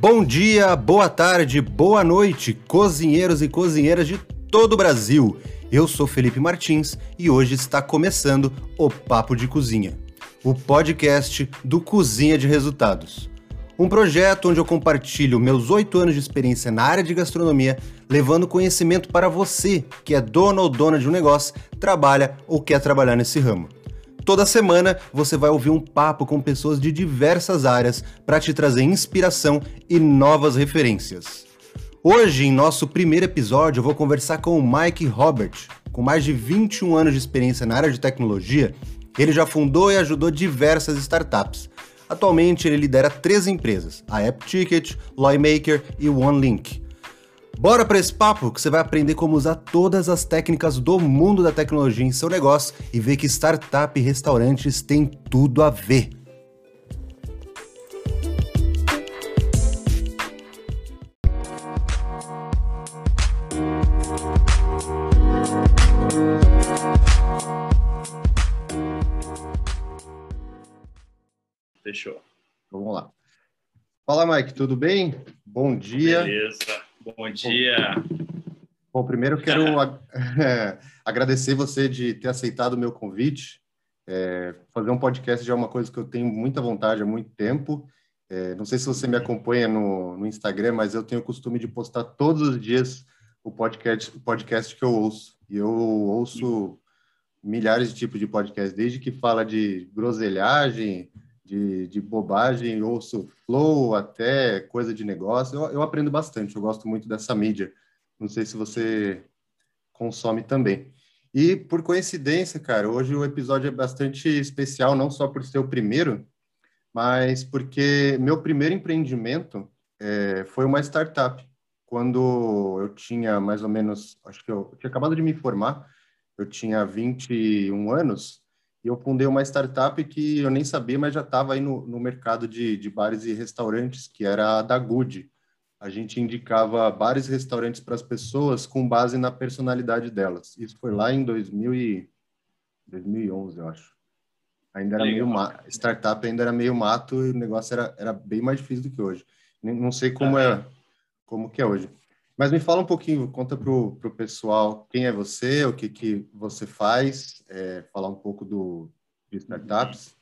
Bom dia, boa tarde, boa noite, cozinheiros e cozinheiras de todo o Brasil. Eu sou Felipe Martins e hoje está começando o Papo de Cozinha, o podcast do Cozinha de Resultados. Um projeto onde eu compartilho meus oito anos de experiência na área de gastronomia, levando conhecimento para você que é dono ou dona de um negócio, trabalha ou quer trabalhar nesse ramo. Toda semana você vai ouvir um papo com pessoas de diversas áreas para te trazer inspiração e novas referências. Hoje, em nosso primeiro episódio, eu vou conversar com o Mike Robert. Com mais de 21 anos de experiência na área de tecnologia, ele já fundou e ajudou diversas startups. Atualmente, ele lidera três empresas: a AppTicket, Loymaker e OneLink. Bora para esse papo que você vai aprender como usar todas as técnicas do mundo da tecnologia em seu negócio e ver que startup e restaurantes têm tudo a ver. Fechou. Vamos lá. Fala, Mike, tudo bem? Bom dia. Beleza. Bom dia. Bom, primeiro quero é, agradecer você de ter aceitado o meu convite. É, fazer um podcast já é uma coisa que eu tenho muita vontade há muito tempo. É, não sei se você me acompanha no, no, Instagram, mas eu tenho o costume de postar todos os dias o podcast, o podcast que eu ouço. E eu ouço milhares de tipos de podcast, desde que fala de groselhagem, de, de bobagem, ouço flow até coisa de negócio. Eu, eu aprendo bastante, eu gosto muito dessa mídia. Não sei se você consome também. E por coincidência, cara, hoje o episódio é bastante especial, não só por ser o primeiro, mas porque meu primeiro empreendimento é, foi uma startup. Quando eu tinha mais ou menos, acho que eu, eu tinha acabado de me formar, eu tinha 21 anos, eu fundei uma startup que eu nem sabia, mas já estava aí no, no mercado de, de, bares e restaurantes, que era a da Good. A gente indicava bares e restaurantes para as pessoas com base na personalidade delas. Isso foi lá em 2000 e... 2011, eu acho. Ainda era Legal. meio mato. Startup ainda era meio mato e o negócio era, era bem mais difícil do que hoje. Não sei como é como que é hoje. Mas me fala um pouquinho, conta para o pessoal quem é você, o que, que você faz, é, falar um pouco do, de startups.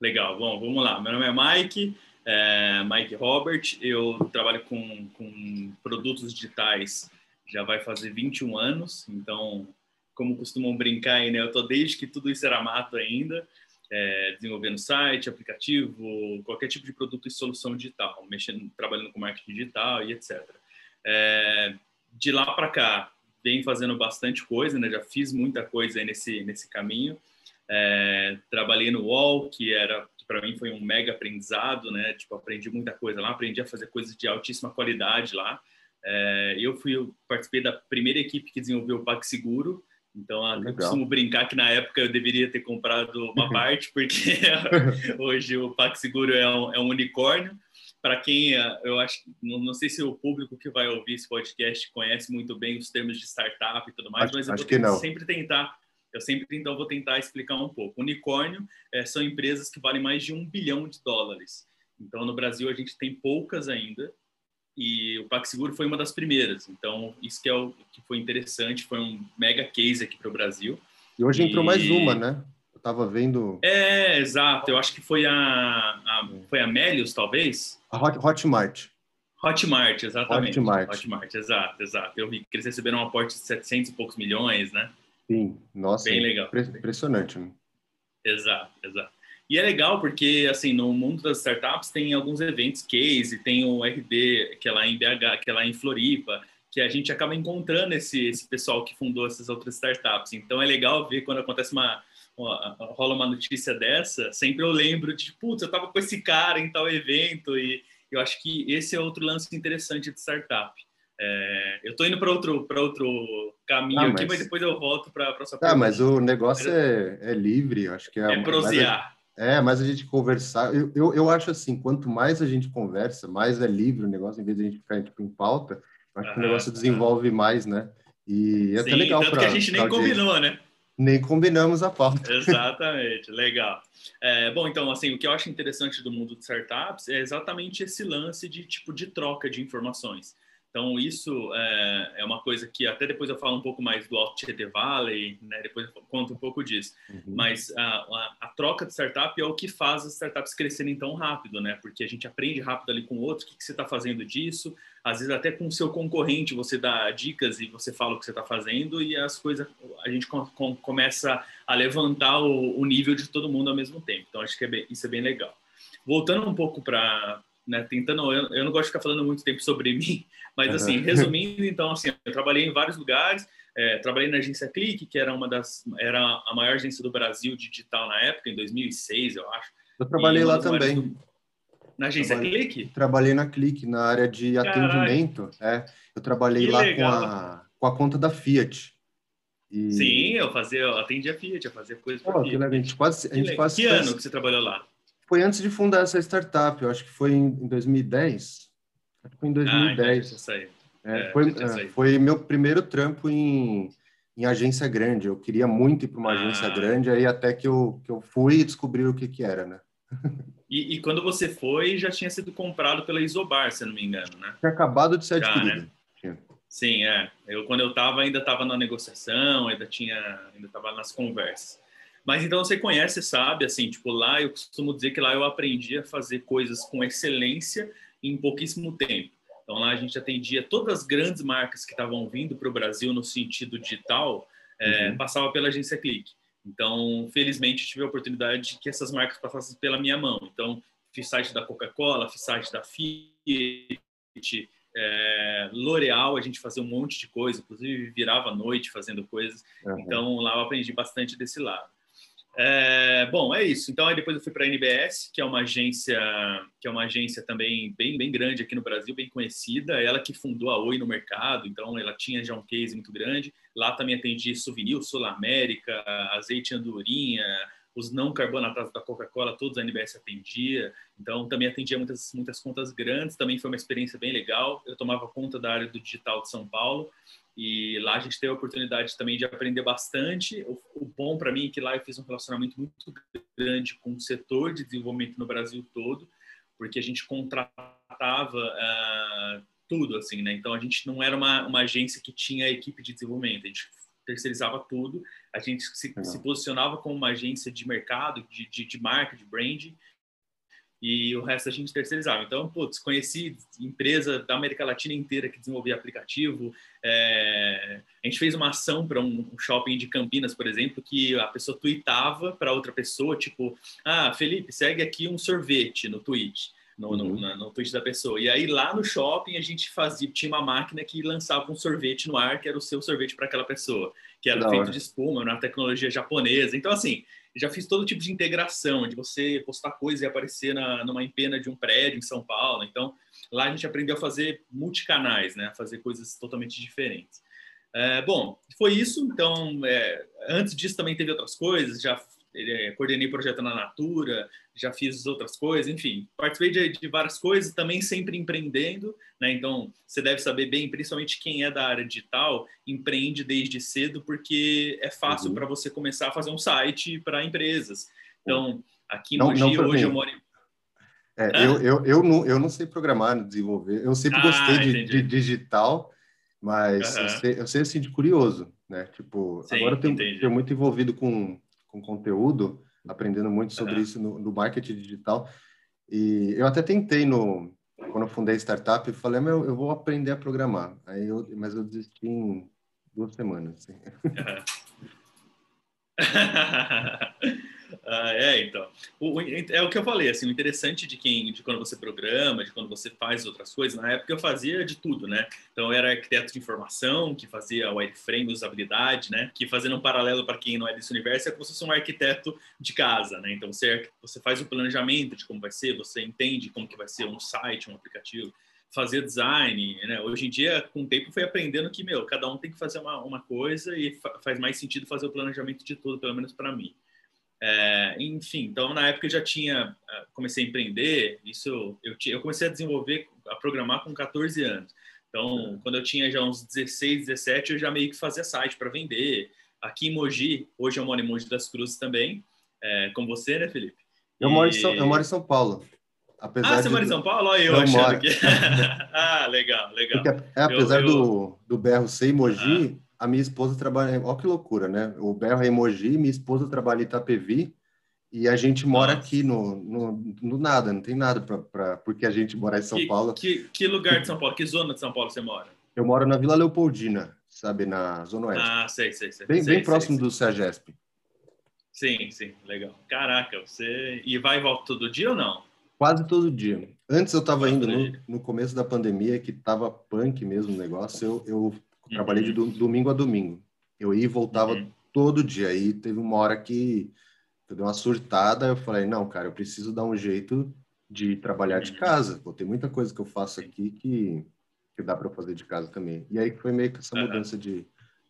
Legal, bom, vamos lá. Meu nome é Mike, é Mike Robert, eu trabalho com, com produtos digitais já vai fazer 21 anos, então, como costumam brincar aí, né, eu tô desde que tudo isso era mato ainda, é, desenvolvendo site, aplicativo, qualquer tipo de produto e solução digital, mexendo, trabalhando com marketing digital e etc. É, de lá para cá, vem fazendo bastante coisa, né? Já fiz muita coisa nesse nesse caminho. É, trabalhei no UOL, que era para mim foi um mega aprendizado, né? Tipo, aprendi muita coisa lá, aprendi a fazer coisas de altíssima qualidade lá. É, eu fui eu participei da primeira equipe que desenvolveu o PagSeguro, então, ah, eu costumo brincar que na época eu deveria ter comprado uma parte, porque hoje o PagSeguro é um, é um unicórnio. Para quem, ah, eu acho, não, não, sei se o público que vai ouvir esse podcast conhece muito bem os termos de startup e tudo mais, acho, mas eu vou sempre tentar, eu sempre então vou tentar explicar um pouco. Unicórnio é, são empresas que valem mais de um bilhão de dólares. Então, no Brasil, a gente tem poucas ainda, e o PagSeguro foi uma das primeiras. Então, isso que é o que foi interessante, foi um mega case aqui para o Brasil. E hoje e... entrou mais uma, né? Eu estava vendo. É, exato. Eu acho que foi a, a foi a Melius, talvez. A Hot, Hotmart. Hotmart, exatamente. Hotmart. Hotmart, exato, exato. Eu vi que eles receberam um aporte de 700 e poucos milhões, né? Sim, nossa. Bem legal. Impressionante, né? Exato, exato. E é legal porque, assim, no mundo das startups tem alguns eventos case, tem o RD, que é lá em BH, que é lá em Floripa, que a gente acaba encontrando esse, esse pessoal que fundou essas outras startups. Então é legal ver quando acontece uma, uma rola uma notícia dessa, sempre eu lembro de, putz, eu tava com esse cara em tal evento e eu acho que esse é outro lance interessante de startup. É, eu estou indo para outro, outro caminho ah, aqui, mas depois eu volto para a sua Ah, mas o negócio é, é livre, acho que é... É prosear. É, mais a gente conversar. Eu, eu, eu, acho assim, quanto mais a gente conversa, mais é livre o negócio, em vez de a gente ficar tipo, em pauta, acho que o negócio desenvolve mais, né? E é Sim, até legal para. que a gente nem combinou, né? Nem combinamos a pauta. Exatamente, legal. É, bom, então, assim, o que eu acho interessante do mundo de startups é exatamente esse lance de tipo de troca de informações. Então, isso é, é, uma coisa que até depois eu falo um pouco mais do Alto Tietê Valley, né? depois eu conto um pouco disso. Uhum. Mas a, a, a, troca de startup é o que faz as startups crescerem tão rápido, né? Porque a gente aprende rápido ali com o outro, o que, que você está fazendo disso. Às vezes até com o seu concorrente você dá dicas e você fala o que você está fazendo e as coisas, a gente com, com, começa a levantar o, o, nível de todo mundo ao mesmo tempo. Então, acho que é bem, isso é bem legal. Voltando um pouco para né, tentando, eu, eu, não gosto de ficar falando muito tempo sobre mim, mas assim, uhum. resumindo, então assim, eu trabalhei em vários lugares, é, trabalhei na agência Clique, que era uma das, era a maior agência do Brasil digital na época, em 2006, eu acho. Eu trabalhei lá também. Do... Na agência trabalhei, Clique? Trabalhei na Clique, na área de atendimento. É, eu trabalhei lá com a, com a conta da Fiat. E... Sim, eu fazia, eu atendia Fiat, eu fazia coisas para oh, Fiat. A gente quase, a gente quase que ano que você trabalhou lá? Foi antes de fundar essa startup, eu acho que foi em 2010. Acho que foi em 2010. Ah. É, é, foi, é, foi meu primeiro trampo em, em agência grande. Eu queria muito ir para uma ah. agência grande, aí até que eu, que eu fui e descobri o que, que era, né? E, e, quando você foi, já tinha sido comprado pela Isobar, se não me engano, né? Tinha acabado de ser adquirido. Né? Sim, é. Eu, quando eu estava, ainda estava na negociação, ainda tinha, ainda estava nas conversas. Mas então você conhece, sabe, assim, tipo, lá eu costumo dizer que lá eu aprendi a fazer coisas com excelência em pouquíssimo tempo. Então lá a gente atendia todas as grandes marcas que estavam vindo para o Brasil no sentido digital, é, uhum. passava pela agência Clique. Então, felizmente, tive a oportunidade de que essas marcas passassem pela minha mão. Então, fiz site da Coca-Cola, fiz site da Fiat, é, L'Oreal, a gente fazia um monte de coisa, inclusive virava à noite fazendo coisas. Uhum. Então, lá eu aprendi bastante desse lado. É, bom, é isso. Então, aí depois eu fui para a NBS, que é uma agência, que é uma agência também bem, bem grande aqui no Brasil, bem conhecida. Ela que fundou a Oi no mercado, então ela tinha já um case muito grande. Lá também atendi Souvenir, Sul América, azeite andorinha, os não carbonatados da Coca-Cola, todos a NBS atendia. Então, também atendia muitas, muitas contas grandes. Também foi uma experiência bem legal. Eu tomava conta da área do digital de São Paulo. E lá a gente teve a oportunidade também de aprender bastante. O, o bom para mim é que lá eu fiz um relacionamento muito grande com o setor de desenvolvimento no Brasil todo, porque a gente contratava uh, tudo, assim, né? Então a gente não era uma, uma agência que tinha equipe de desenvolvimento, a gente terceirizava tudo, a gente se, se posicionava como uma agência de mercado, de, de, de marca, de branding, e o resto a gente terceirizava. Então, putz, conheci empresa da América Latina inteira que desenvolvia aplicativo. É... A gente fez uma ação para um shopping de Campinas, por exemplo, que a pessoa tweetava para outra pessoa, tipo, ah, Felipe, segue aqui um sorvete no tweet. No, no, uhum. no, tweet da pessoa. E aí lá no shopping a gente fazia, tinha uma máquina que lançava um sorvete no ar, que era o seu sorvete para aquela pessoa, que era feito de espuma, na tecnologia japonesa. Então, assim, já fiz todo tipo de integração, de você postar coisa e aparecer na, numa empena de um prédio em São Paulo. Então, lá a gente aprendeu a fazer multicanais, né? A fazer coisas totalmente diferentes. É, bom, foi isso. Então, é, antes disso também teve outras coisas. Já coordenei projeto na Natura, já fiz outras coisas, enfim, participei de, de, várias coisas, também sempre empreendendo, né? Então, você deve saber bem, principalmente quem é da área digital, empreende desde cedo, porque é fácil uhum. para você começar a fazer um site para empresas. Então, aqui no Mogi, hoje eu moro em... É, eu, eu, eu, não, eu não sei programar, desenvolver. Eu sempre ah, gostei de, de, digital, mas uhum. eu, sei, eu sei assim de curioso, né? Tipo, Sim, agora eu tenho, tenho muito envolvido com com conteúdo, aprendendo muito sobre uhum. isso no, no, marketing digital. E eu até tentei no quando eu fundei a startup, eu falei, meu, eu vou aprender a programar. Aí eu, mas eu desisti em duas semanas. Assim. Uhum. Ah, é, então. O, é o que eu falei, assim, o interessante de quem, de quando você programa, de quando você faz outras coisas, na época eu fazia de tudo, né? Então eu era arquiteto de informação, que fazia wireframe, usabilidade, né? Que fazendo um paralelo para quem não é desse universo, é como se fosse um arquiteto de casa, né? Então você, você faz o planejamento de como vai ser, você entende como que vai ser um site, um aplicativo, fazer design, né? Hoje em dia, com o tempo, foi aprendendo que, meu, cada um tem que fazer uma, uma coisa e fa faz mais sentido fazer o planejamento de tudo, pelo menos para mim. É, enfim, então na época eu já tinha, é, comecei a empreender, isso eu, eu comecei a desenvolver, a programar com 14 anos. Então, quando eu tinha já uns 16, 17, eu já meio que fazia site para vender. aqui em Mogi, hoje eu moro em Mogi das Cruzes também, é, com você, né, Felipe? Eu, e... moro em São, eu moro em São Paulo. Apesar ah, você de... mora em São Paulo? Olha eu, eu achando moro. que... ah, legal, legal. Porque, é, apesar eu, eu... Do, do berro ser em Mogi, ah. A minha esposa trabalha... Olha que loucura, né? O berro é em Mogi, minha esposa trabalha em Itapevi, e a gente mora Nossa. aqui no, no, no, nada, não tem nada para porque a gente mora em São que, Paulo. Que, que lugar de São Paulo? Que zona de São Paulo você mora? Eu moro na Vila Leopoldina, sabe, na Zona Oeste. Ah, sei, sei, sei. Bem, sei, bem próximo sei, do CEAGESP. Sim, sim, legal. Caraca, você. E vai e volta todo dia ou não? Quase todo dia. Antes eu estava indo, no, no, começo da pandemia, que tava punk mesmo o negócio, eu, eu uhum. trabalhei de do, domingo a domingo. Eu ia e voltava uhum. todo dia. Aí teve uma hora que deu uma surtada, eu falei, não, cara, eu preciso dar um jeito de trabalhar de uhum. casa. Pô, tem muita coisa que eu faço aqui que, que dá para fazer de casa também. E aí foi meio que essa mudança uhum. de,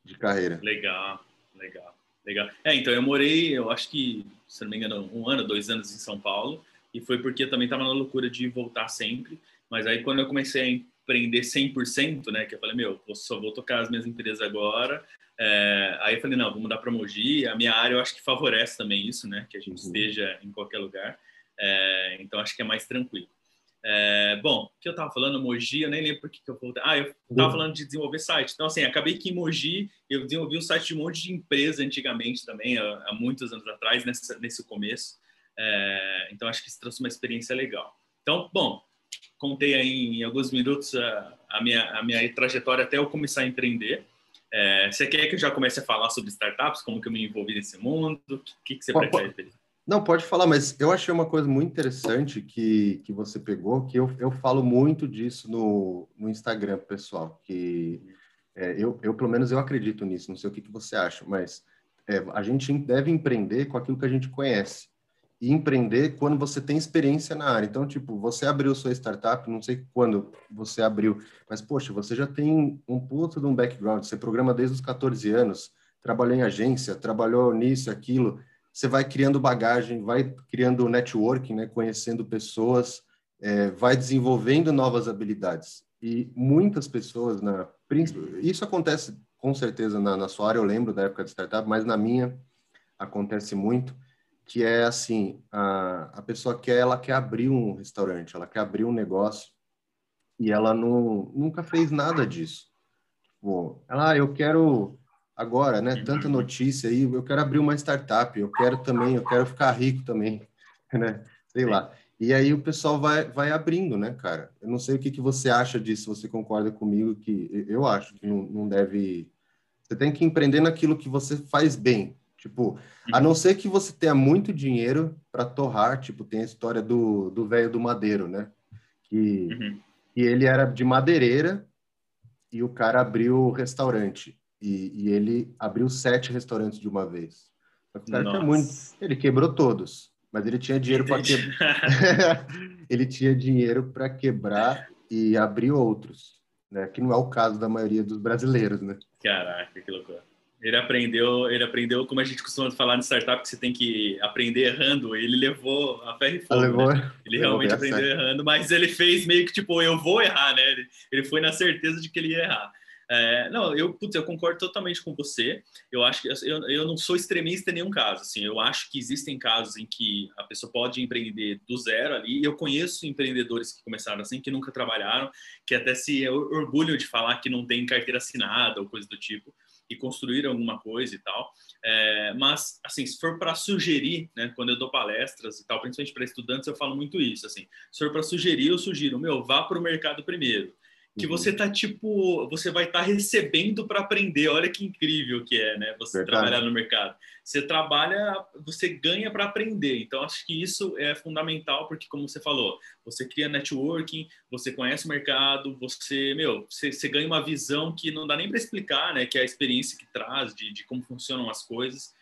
de carreira. Legal, legal, legal. É, então eu morei, eu acho que, se não me engano, um ano, dois anos em São Paulo, e foi porque eu também estava na loucura de voltar sempre. Mas aí quando eu comecei a empreender 100%, né, que eu falei, meu, eu só vou tocar as minhas empresas agora, é, aí eu falei, não, vou mudar para Mogi. A minha área eu acho que favorece também isso, né? Que a gente uhum. esteja em qualquer lugar. É, então acho que é mais tranquilo. É, bom, o que eu estava falando, Mogi, eu nem lembro por que eu voltei. Ah, eu estava falando de desenvolver site. Então, assim, acabei que em Mogi eu desenvolvi um site de um monte de empresa antigamente também, há, há muitos anos atrás, nessa, nesse começo. É, então, acho que isso trouxe uma experiência legal. Então, bom, contei aí em alguns minutos a, a, minha, a minha trajetória até eu começar a empreender. É, você quer que eu já comece a falar sobre startups, como que eu me envolvi nesse mundo? O que, que você pode, prefere, Felipe? Não, pode falar, mas eu achei uma coisa muito interessante que, que você pegou, que eu, eu falo muito disso no, no Instagram, pessoal, que é, eu, eu, pelo menos, eu acredito nisso, não sei o que, que você acha, mas é, a gente deve empreender com aquilo que a gente conhece e empreender quando você tem experiência na área. Então, tipo, você abriu sua startup, não sei quando você abriu, mas, poxa, você já tem um puto de um background, você programa desde os 14 anos, trabalhou em agência, trabalhou nisso, aquilo, você vai criando bagagem, vai criando networking, né, conhecendo pessoas, é, vai desenvolvendo novas habilidades. E muitas pessoas, na, isso acontece com certeza na, na sua área, eu lembro da época de startup, mas na minha acontece muito, que é assim, a, a pessoa quer, ela quer abrir um restaurante, ela quer abrir um negócio e ela não, nunca fez nada disso. Tipo, ela, ah, eu quero agora, né, tanta notícia aí, eu quero abrir uma startup, eu quero também, eu quero ficar rico também, né, sei lá. E aí o pessoal vai, vai abrindo, né, cara? Eu não sei o que, que você acha disso, você concorda comigo que eu acho que não, não deve... Você tem que empreender naquilo que você faz bem, Tipo, a uhum. não ser que você tenha muito dinheiro para torrar, tipo, tem a história do do velho do madeiro, né? Que, uhum. que ele era de madeireira e o cara abriu o restaurante. E, e ele abriu sete restaurantes de uma vez. O cara muito, ele quebrou todos, mas ele tinha dinheiro para quebrar. ele tinha dinheiro para quebrar e abrir outros, né? Que não é o caso da maioria dos brasileiros, né? Caraca, que loucura. Ele aprendeu, ele aprendeu como a gente costuma falar no startup que você tem que aprender errando. Ele levou a ferro e fogo. Levou, né? Ele realmente aprendeu errando, mas ele fez meio que tipo eu vou errar, né? Ele, ele foi na certeza de que ele ia errar. É, não, eu, putz, eu concordo totalmente com você. Eu acho que eu, eu não sou extremista em nenhum caso. Assim, eu acho que existem casos em que a pessoa pode empreender do zero ali. Eu conheço empreendedores que começaram assim, que nunca trabalharam, que até se orgulham de falar que não tem carteira assinada ou coisa do tipo e construir alguma coisa e tal. É, mas, assim, se for para sugerir, né, quando eu dou palestras e tal, principalmente para estudantes, eu falo muito isso, assim, se for para sugerir, eu sugiro, meu, vá para o mercado primeiro que uhum. você tá tipo, você vai estar tá recebendo para aprender. Olha que incrível que é, né? Você Verdade. trabalhar no mercado. Você trabalha, você ganha para aprender. Então acho que isso é fundamental porque como você falou, você cria networking, você conhece o mercado, você, meu, você, você ganha uma visão que não dá nem para explicar, né? Que é a experiência que traz de, de como funcionam as coisas.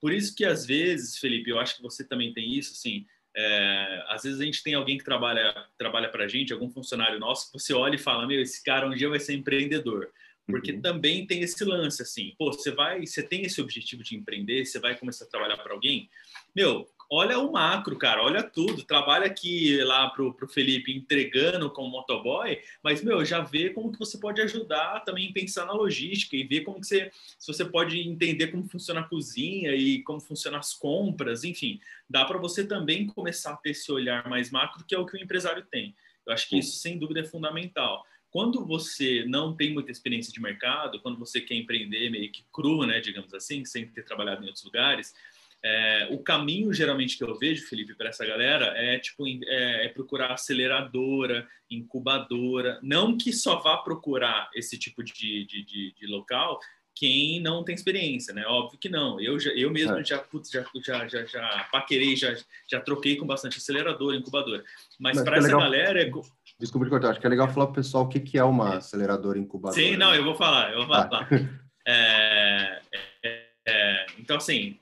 Por isso que às vezes, Felipe, eu acho que você também tem isso, assim, é, às vezes a gente tem alguém que trabalha trabalha para a gente, algum funcionário nosso, você olha e fala, meu, esse cara um dia vai ser empreendedor. Porque uhum. também tem esse lance, assim, pô, você vai, você tem esse objetivo de empreender, você vai começar a trabalhar para alguém, meu, olha o macro, cara, olha tudo. Trabalha aqui lá pro, pro Felipe entregando como motoboy, mas, meu, já vê como que você pode ajudar também pensar na logística e ver como que você, se você pode entender como funciona a cozinha e como funcionam as compras, enfim, dá para você também começar a ter esse olhar mais macro, que é o que o empresário tem. Eu acho que isso, sem dúvida, é fundamental. Quando você não tem muita experiência de mercado, quando você quer empreender meio que cru, né, digamos assim, sem ter trabalhado em outros lugares, é, o caminho geralmente que eu vejo, Felipe, para essa galera é tipo é, é, procurar aceleradora, incubadora. Não que só vá procurar esse tipo de, de, de, de local quem não tem experiência, né? Óbvio que não. Eu, já, eu mesmo é. já, putz, já, já, já, já paquerei, já, já troquei com bastante aceleradora, incubadora. Mas, Mas para essa legal... galera. É... Desculpa de cortar, acho que é legal falar para o pessoal o que, que é uma aceleradora incubadora. Sim, não, eu vou falar, eu vou falar. Tá. É, é, então, assim,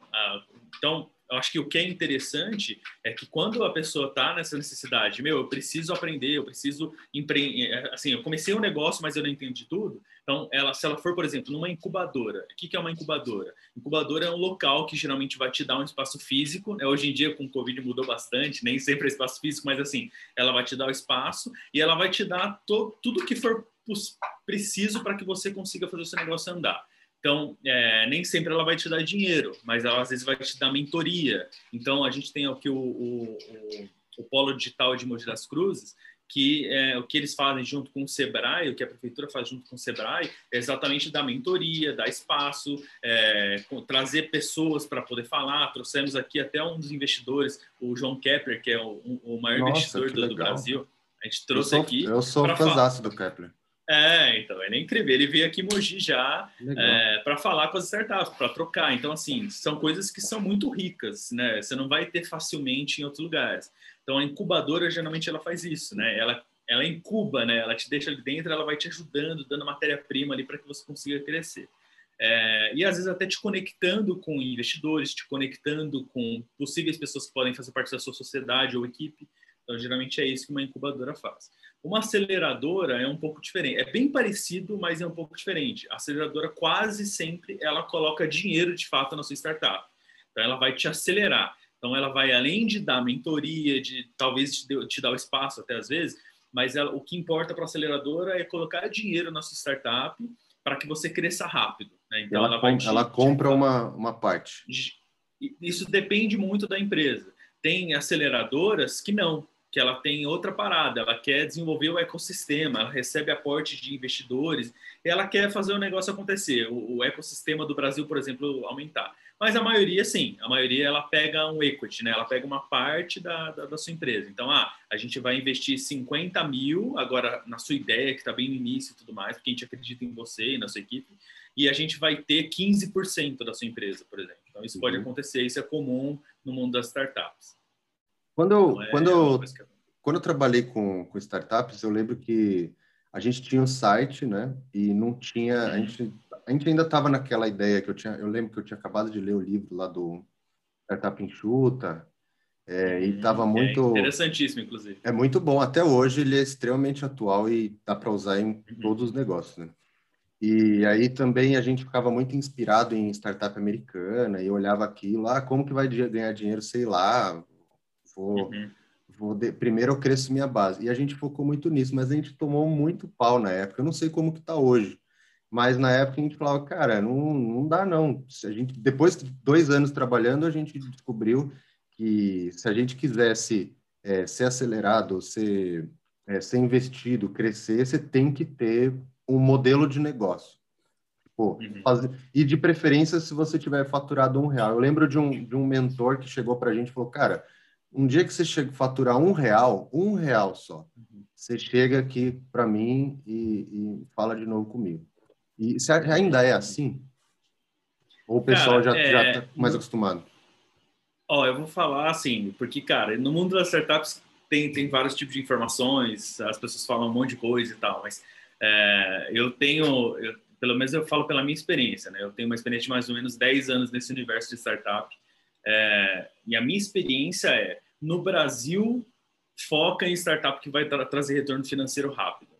então, eu acho que o que é interessante é que quando a pessoa está nessa necessidade, meu, eu preciso aprender, eu preciso empreender, assim, eu comecei um negócio, mas eu não entendi tudo. Então, ela, se ela for, por exemplo, numa incubadora, o que, que é uma incubadora? Incubadora é um local que geralmente vai te dar um espaço físico. Né? Hoje em dia, com o Covid mudou bastante, nem sempre é espaço físico, mas assim, ela vai te dar o espaço e ela vai te dar tudo que for preciso para que você consiga fazer o seu negócio andar. Então, é, nem sempre ela vai te dar dinheiro, mas ela às vezes vai te dar mentoria. Então, a gente tem aqui o, o, o, o Polo Digital de Mogi das Cruzes, que é, o que eles fazem junto com o Sebrae, o que a prefeitura faz junto com o Sebrae, é exatamente dar mentoria, dar espaço, é, trazer pessoas para poder falar. Trouxemos aqui até um dos investidores, o João Kepler, que é o, o maior Nossa, investidor do, do, Brasil. A gente trouxe eu sou, aqui. Eu sou fãzaço do Kepler. É, então, ele é incrível. Ele veio aqui em Mogi já é, para falar com as startups, para trocar. Então, assim, são coisas que são muito ricas, né? Você não vai ter facilmente em outros lugares. Então, a incubadora, geralmente, ela faz isso, né? Ela, ela incuba, né? Ela te deixa ali dentro, ela vai te ajudando, dando matéria-prima ali para que você consiga crescer. É, e às vezes até te conectando com investidores, te conectando com possíveis pessoas que podem fazer parte da sua sociedade ou equipe. Então, geralmente é isso que uma incubadora faz. Uma aceleradora é um pouco diferente. É bem parecido, mas é um pouco diferente. A aceleradora quase sempre ela coloca dinheiro de fato na sua startup. Então ela vai te acelerar. Então ela vai além de dar mentoria, de talvez te, te dar o espaço até às vezes, mas ela, o que importa para a aceleradora é colocar dinheiro na sua startup para que você cresça rápido. Né? Então ela, ela, te, ela compra te... uma, uma parte. Isso depende muito da empresa. Tem aceleradoras que não, que ela tem outra parada, ela quer desenvolver o ecossistema, ela recebe aporte de investidores, ela quer fazer o negócio acontecer, o, o, ecossistema do Brasil, por exemplo, aumentar. Mas a maioria, sim, a maioria ela pega um equity, né? ela pega uma parte da, da, da sua empresa. Então, ah, a gente vai investir 50 mil, agora na sua ideia, que está bem no início e tudo mais, porque a gente acredita em você e na sua equipe, e a gente vai ter 15% da sua empresa, por exemplo. Então, isso uhum. pode acontecer, isso é comum no mundo das startups. Quando, é quando, quando eu trabalhei com, com startups, eu lembro que a gente tinha um site, né? E não tinha. A gente, a gente ainda estava naquela ideia que eu tinha. Eu lembro que eu tinha acabado de ler o livro lá do Startup Enxuta. É, e estava uhum. é muito. É interessantíssimo, inclusive. É muito bom. Até hoje ele é extremamente atual e dá para usar em uhum. todos os negócios, né? E aí também a gente ficava muito inspirado em startup americana e olhava aquilo, ah, como que vai ganhar dinheiro, sei lá, Vou, uhum. vou de, primeiro eu cresço minha base. E a gente focou muito nisso, mas a gente tomou muito pau na época. Eu não sei como que está hoje, mas na época a gente falava, cara, não, não dá não. Se a gente, depois de dois anos trabalhando, a gente descobriu que se a gente quisesse é, ser acelerado, ser, é, ser investido, crescer, você tem que ter um modelo de negócio. Pô, uhum. fazer, e de preferência se você tiver faturado um real. Eu lembro de um, de um mentor que chegou para a gente e falou, cara, um dia que você chega a faturar um real, um real só, uhum. você chega aqui para mim e, e, fala de novo comigo. E se ainda é assim? Ou o pessoal cara, já, é... já tá mais acostumado? Ó, eu vou falar assim, porque, cara, no mundo das startups tem, tem vários tipos de informações, as pessoas falam um monte de coisa e tal, mas é, eu tenho, eu, pelo menos eu falo pela minha experiência, né? Eu tenho uma experiência de mais ou menos 10 anos nesse universo de startup. É, e a minha experiência é, no Brasil, foca em startup que vai tra trazer retorno financeiro rápido.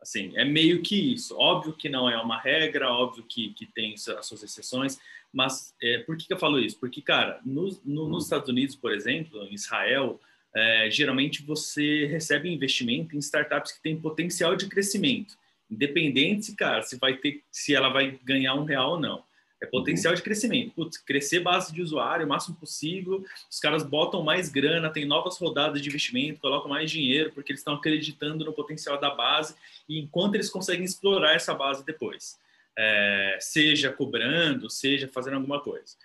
Assim, é meio que isso. Óbvio que não é uma regra, óbvio que, que tem as suas exceções, mas é, por que, que eu falo isso? Porque, cara, no, no, nos Estados Unidos, por exemplo, em Israel, é, geralmente você recebe investimento em startups que têm potencial de crescimento, independente, cara, se vai ter, se ela vai ganhar um real ou não. É potencial de crescimento. Putz, crescer base de usuário o máximo possível. Os caras botam mais grana, tem novas rodadas de investimento, colocam mais dinheiro, porque eles estão acreditando no potencial da base e enquanto eles conseguem explorar essa base depois. É, seja cobrando, seja fazendo alguma coisa.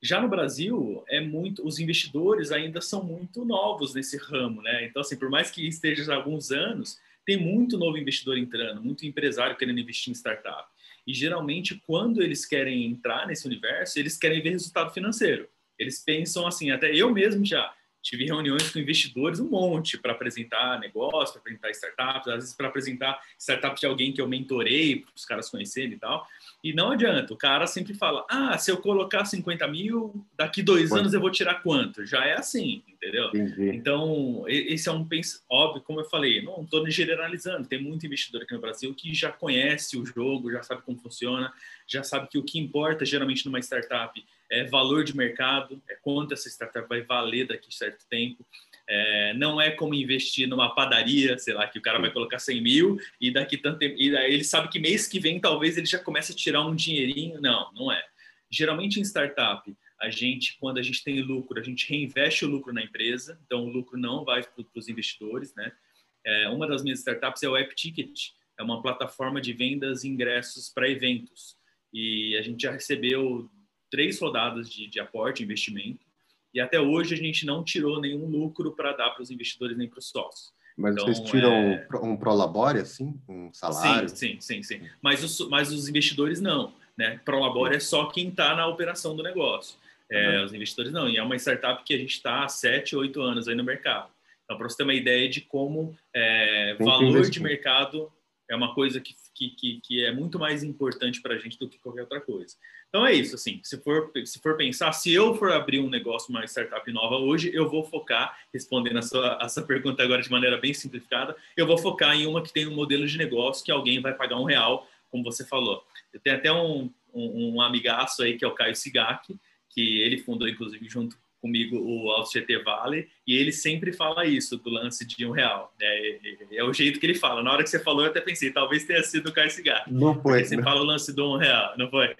Já no Brasil, é muito, os investidores ainda são muito novos nesse ramo, né? Então, assim, por mais que esteja há alguns anos, tem muito novo investidor entrando, muito empresário querendo investir em startup. E geralmente, quando eles querem entrar nesse universo, eles querem ver resultado financeiro. Eles pensam assim, até eu mesmo já tive reuniões com investidores um monte para apresentar negócio, para apresentar startups, às vezes para apresentar startups de alguém que eu mentorei, para os caras conhecerem e tal. E não adianta, o cara sempre fala: ah, se eu colocar 50 mil, daqui dois quanto? anos eu vou tirar quanto? Já é assim, entendeu? Entendi. Então, esse é um pensamento óbvio, como eu falei, não estou generalizando, tem muito investidor aqui no Brasil que já conhece o jogo, já sabe como funciona, já sabe que o que importa geralmente numa startup é valor de mercado, é quanto essa startup vai valer daqui a certo tempo. É, não é como investir numa padaria, sei lá, que o cara vai colocar 100 mil e daqui tanto tempo, e ele sabe que mês que vem talvez ele já comece a tirar um dinheirinho. Não, não é. Geralmente em startup, a gente, quando a gente tem lucro, a gente reinveste o lucro na empresa, então o lucro não vai para os investidores, né? É, uma das minhas startups é o App Ticket, é uma plataforma de vendas e ingressos para eventos. E a gente já recebeu três rodadas de, de aporte, investimento, e até hoje a gente não tirou nenhum lucro para dar para os investidores nem para os sócios. Mas então, vocês tiram é... um prolabore, assim? Um salário? Sim, sim, sim. sim. Mas, os, mas os investidores não. Né? Prolabore é só quem está na operação do negócio. É, uhum. Os investidores não. E é uma startup que a gente está há sete, oito anos aí no mercado. Então, para você ter uma ideia de como é, valor de mercado é uma coisa que, que, que, é muito mais importante para a gente do que qualquer outra coisa. Então é isso, assim, se for, se for pensar, se eu for abrir um negócio, uma startup nova hoje, eu vou focar, respondendo a sua, a sua pergunta agora de maneira bem simplificada, eu vou focar em uma que tem um modelo de negócio que alguém vai pagar um real, como você falou. Eu tenho até um, um, um amigaço aí, que é o Caio Sigak, que ele fundou, inclusive, junto comigo o Alto GT Vale, e ele sempre fala isso, do lance de um real. É, é, é, o jeito que ele fala. Na hora que você falou, eu até pensei, talvez tenha sido o Caio Cigarro. Não foi. Você fala o lance do um real, não foi?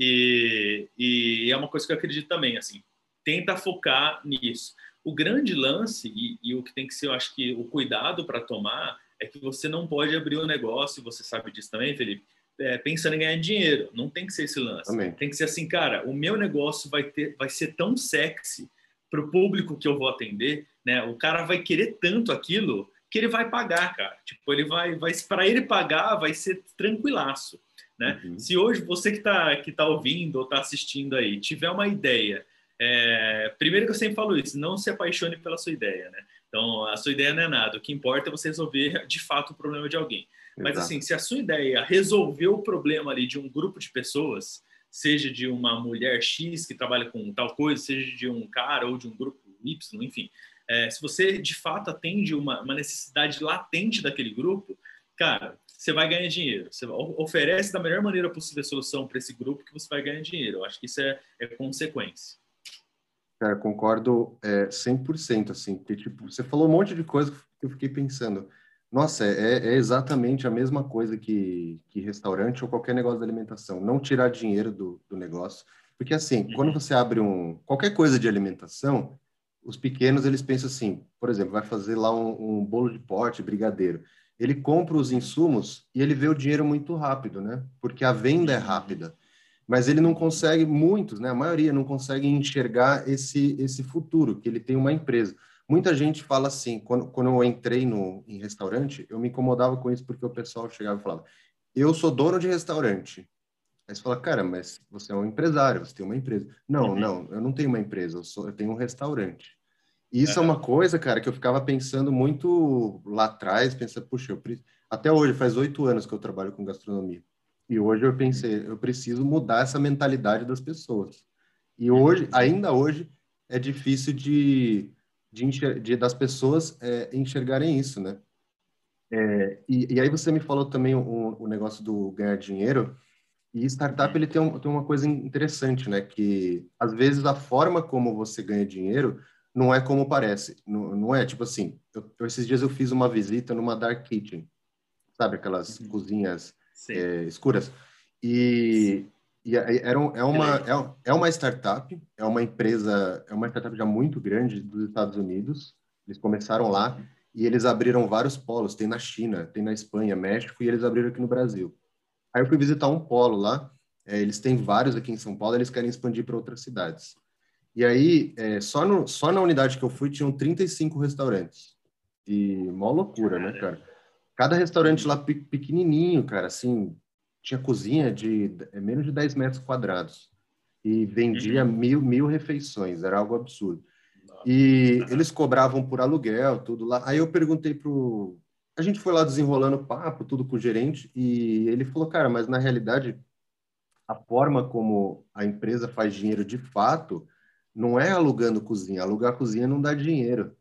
E, e é uma coisa que eu acredito também, assim, tenta focar nisso. O grande lance, e, e o que tem que ser, eu acho que o cuidado para tomar, é que você não pode abrir um negócio, você sabe disso também, Felipe, é, pensando em ganhar dinheiro. Não tem que ser esse lance. Amém. Tem que ser assim, cara, o meu negócio vai, ter, vai ser tão sexy para o público que eu vou atender, né? O cara vai querer tanto aquilo que ele vai pagar, cara. Tipo, ele vai, vai para ele pagar, vai ser tranquilaço, né? Uhum. Se hoje você que está que tá ouvindo ou está assistindo aí tiver uma ideia, é, primeiro que eu sempre falo isso, não se apaixone pela sua ideia, né? Então, a sua ideia não é nada. O que importa é você resolver de fato o problema de alguém. Mas Exato. assim, se a sua ideia resolver o problema ali de um grupo de pessoas, seja de uma mulher X que trabalha com tal coisa, seja de um cara ou de um grupo Y, enfim, é, se você de fato atende uma, uma necessidade latente daquele grupo, cara, você vai ganhar dinheiro. Você oferece da melhor maneira possível a solução para esse grupo que você vai ganhar dinheiro. Eu acho que isso é, é consequência. Cara, concordo é, 100%, assim, porque, tipo, você falou um monte de coisa que eu fiquei pensando. Nossa, é, é, exatamente a mesma coisa que, que restaurante ou qualquer negócio de alimentação. Não tirar dinheiro do, do negócio. Porque, assim, uhum. quando você abre um qualquer coisa de alimentação, os pequenos, eles pensam assim, por exemplo, vai fazer lá um, um bolo de pote, brigadeiro. Ele compra os insumos e ele vê o dinheiro muito rápido, né? Porque a venda é rápida. Mas ele não consegue, muitos, né? A maioria não consegue enxergar esse, esse futuro, que ele tem uma empresa. Muita gente fala assim, quando, quando eu entrei no, em restaurante, eu me incomodava com isso porque o pessoal chegava e falava, eu sou dono de restaurante. Aí você fala, cara, mas você é um empresário, você tem uma empresa. Não, uhum. não, eu não tenho uma empresa, eu, sou, eu tenho um restaurante. Isso é. é uma coisa, cara, que eu ficava pensando muito lá atrás, pensando, puxa, eu, até hoje, faz oito anos que eu trabalho com gastronomia. E hoje eu pensei, eu preciso mudar essa mentalidade das pessoas. E hoje, ainda hoje, é difícil de de, de das pessoas é, enxergarem isso, né? É, e, e, aí você me falou também o, o negócio do ganhar dinheiro. E startup ele tem, um, tem uma coisa interessante, né? Que às vezes a forma como você ganha dinheiro não é como parece. Não, não é tipo assim. Eu, esses dias eu fiz uma visita numa dark kitchen, sabe aquelas uhum. cozinhas é, escuras. E, e era, é uma é, é uma startup, é uma empresa, é uma startup já muito grande dos Estados Unidos. Eles começaram lá e eles abriram vários polos. Tem na China, tem na Espanha, México e eles abriram aqui no Brasil. Aí eu fui visitar um polo lá. É, eles têm vários aqui em São Paulo. Eles querem expandir para outras cidades. E aí, é, só, no, só na unidade que eu fui, tinham 35 restaurantes. E mó loucura, né, cara? Cada restaurante lá pequenininho, cara, assim, tinha cozinha de é, menos de 10 metros quadrados. E vendia uhum. mil, mil refeições, era algo absurdo. E eles cobravam por aluguel, tudo lá. Aí eu perguntei pro. A gente foi lá desenrolando papo, tudo com o gerente, e ele falou, cara, mas na realidade, a forma como a empresa faz dinheiro de fato não é alugando cozinha. Alugar cozinha não dá dinheiro.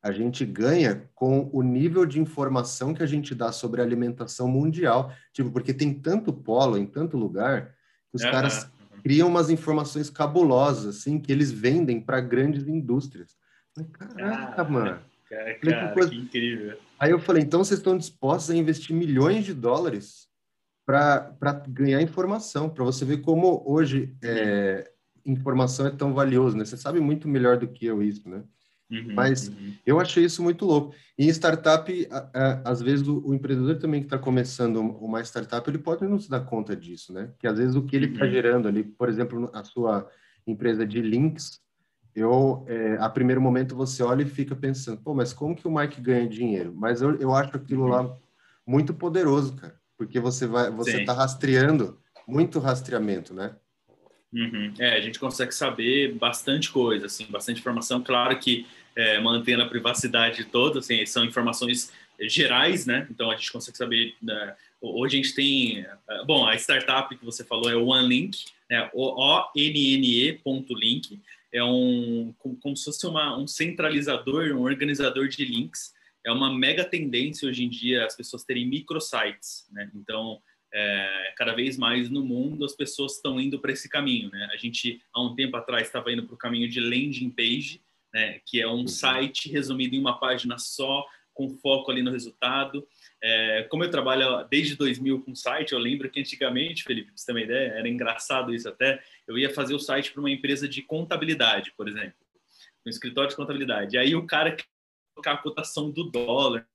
A gente ganha com o nível de informação que a gente dá sobre a alimentação mundial. Tipo, porque tem tanto polo em tanto lugar que os caras criam umas informações cabulosas, assim, que eles vendem para grandes indústrias. Caraca, ah, mano. Cara, cara, que, coisa... que incrível. Aí eu falei, então vocês estão dispostos a investir milhões de dólares para ganhar informação, para você ver como hoje é, informação é tão valioso, né? Você sabe muito melhor do que eu isso, né? Uhum, Mas uhum. eu achei isso muito louco. E em startup, a, a, às vezes o, o, empreendedor também que está começando uma startup, ele pode não se dar conta disso, né? Que às vezes o que ele está uhum. gerando ali, por exemplo, a sua empresa de links, eu, é, a primeiro momento você olha e fica pensando, pô, mas como que o Mike ganha dinheiro? Mas eu, eu acho aquilo lá uhum. muito poderoso, cara, porque você vai, você está rastreando, muito rastreamento, né? Uhum. É, a gente consegue saber bastante coisa, assim, bastante informação. Claro que é, mantendo a privacidade toda, assim, são informações gerais, né? Então a gente consegue saber. Né? Hoje a gente tem, é, bom, a startup que você falou é o OneLink, né? O-N-N-E.link, é um como se fosse uma, um centralizador, um organizador de links. É uma mega tendência hoje em dia as pessoas terem microsites, né? Então é, cada vez mais no mundo as pessoas estão indo para esse caminho, né? A gente há um tempo atrás estava indo para o caminho de landing page, né, que é um uhum. site resumido em uma página só, com foco ali no resultado. É, como eu trabalho desde 2000 com site, eu lembro que antigamente, Felipe, pra você ter uma ideia, era engraçado isso até, eu ia fazer o site para uma empresa de contabilidade, por exemplo, um escritório de contabilidade. E aí o cara colocar a cotação do dólar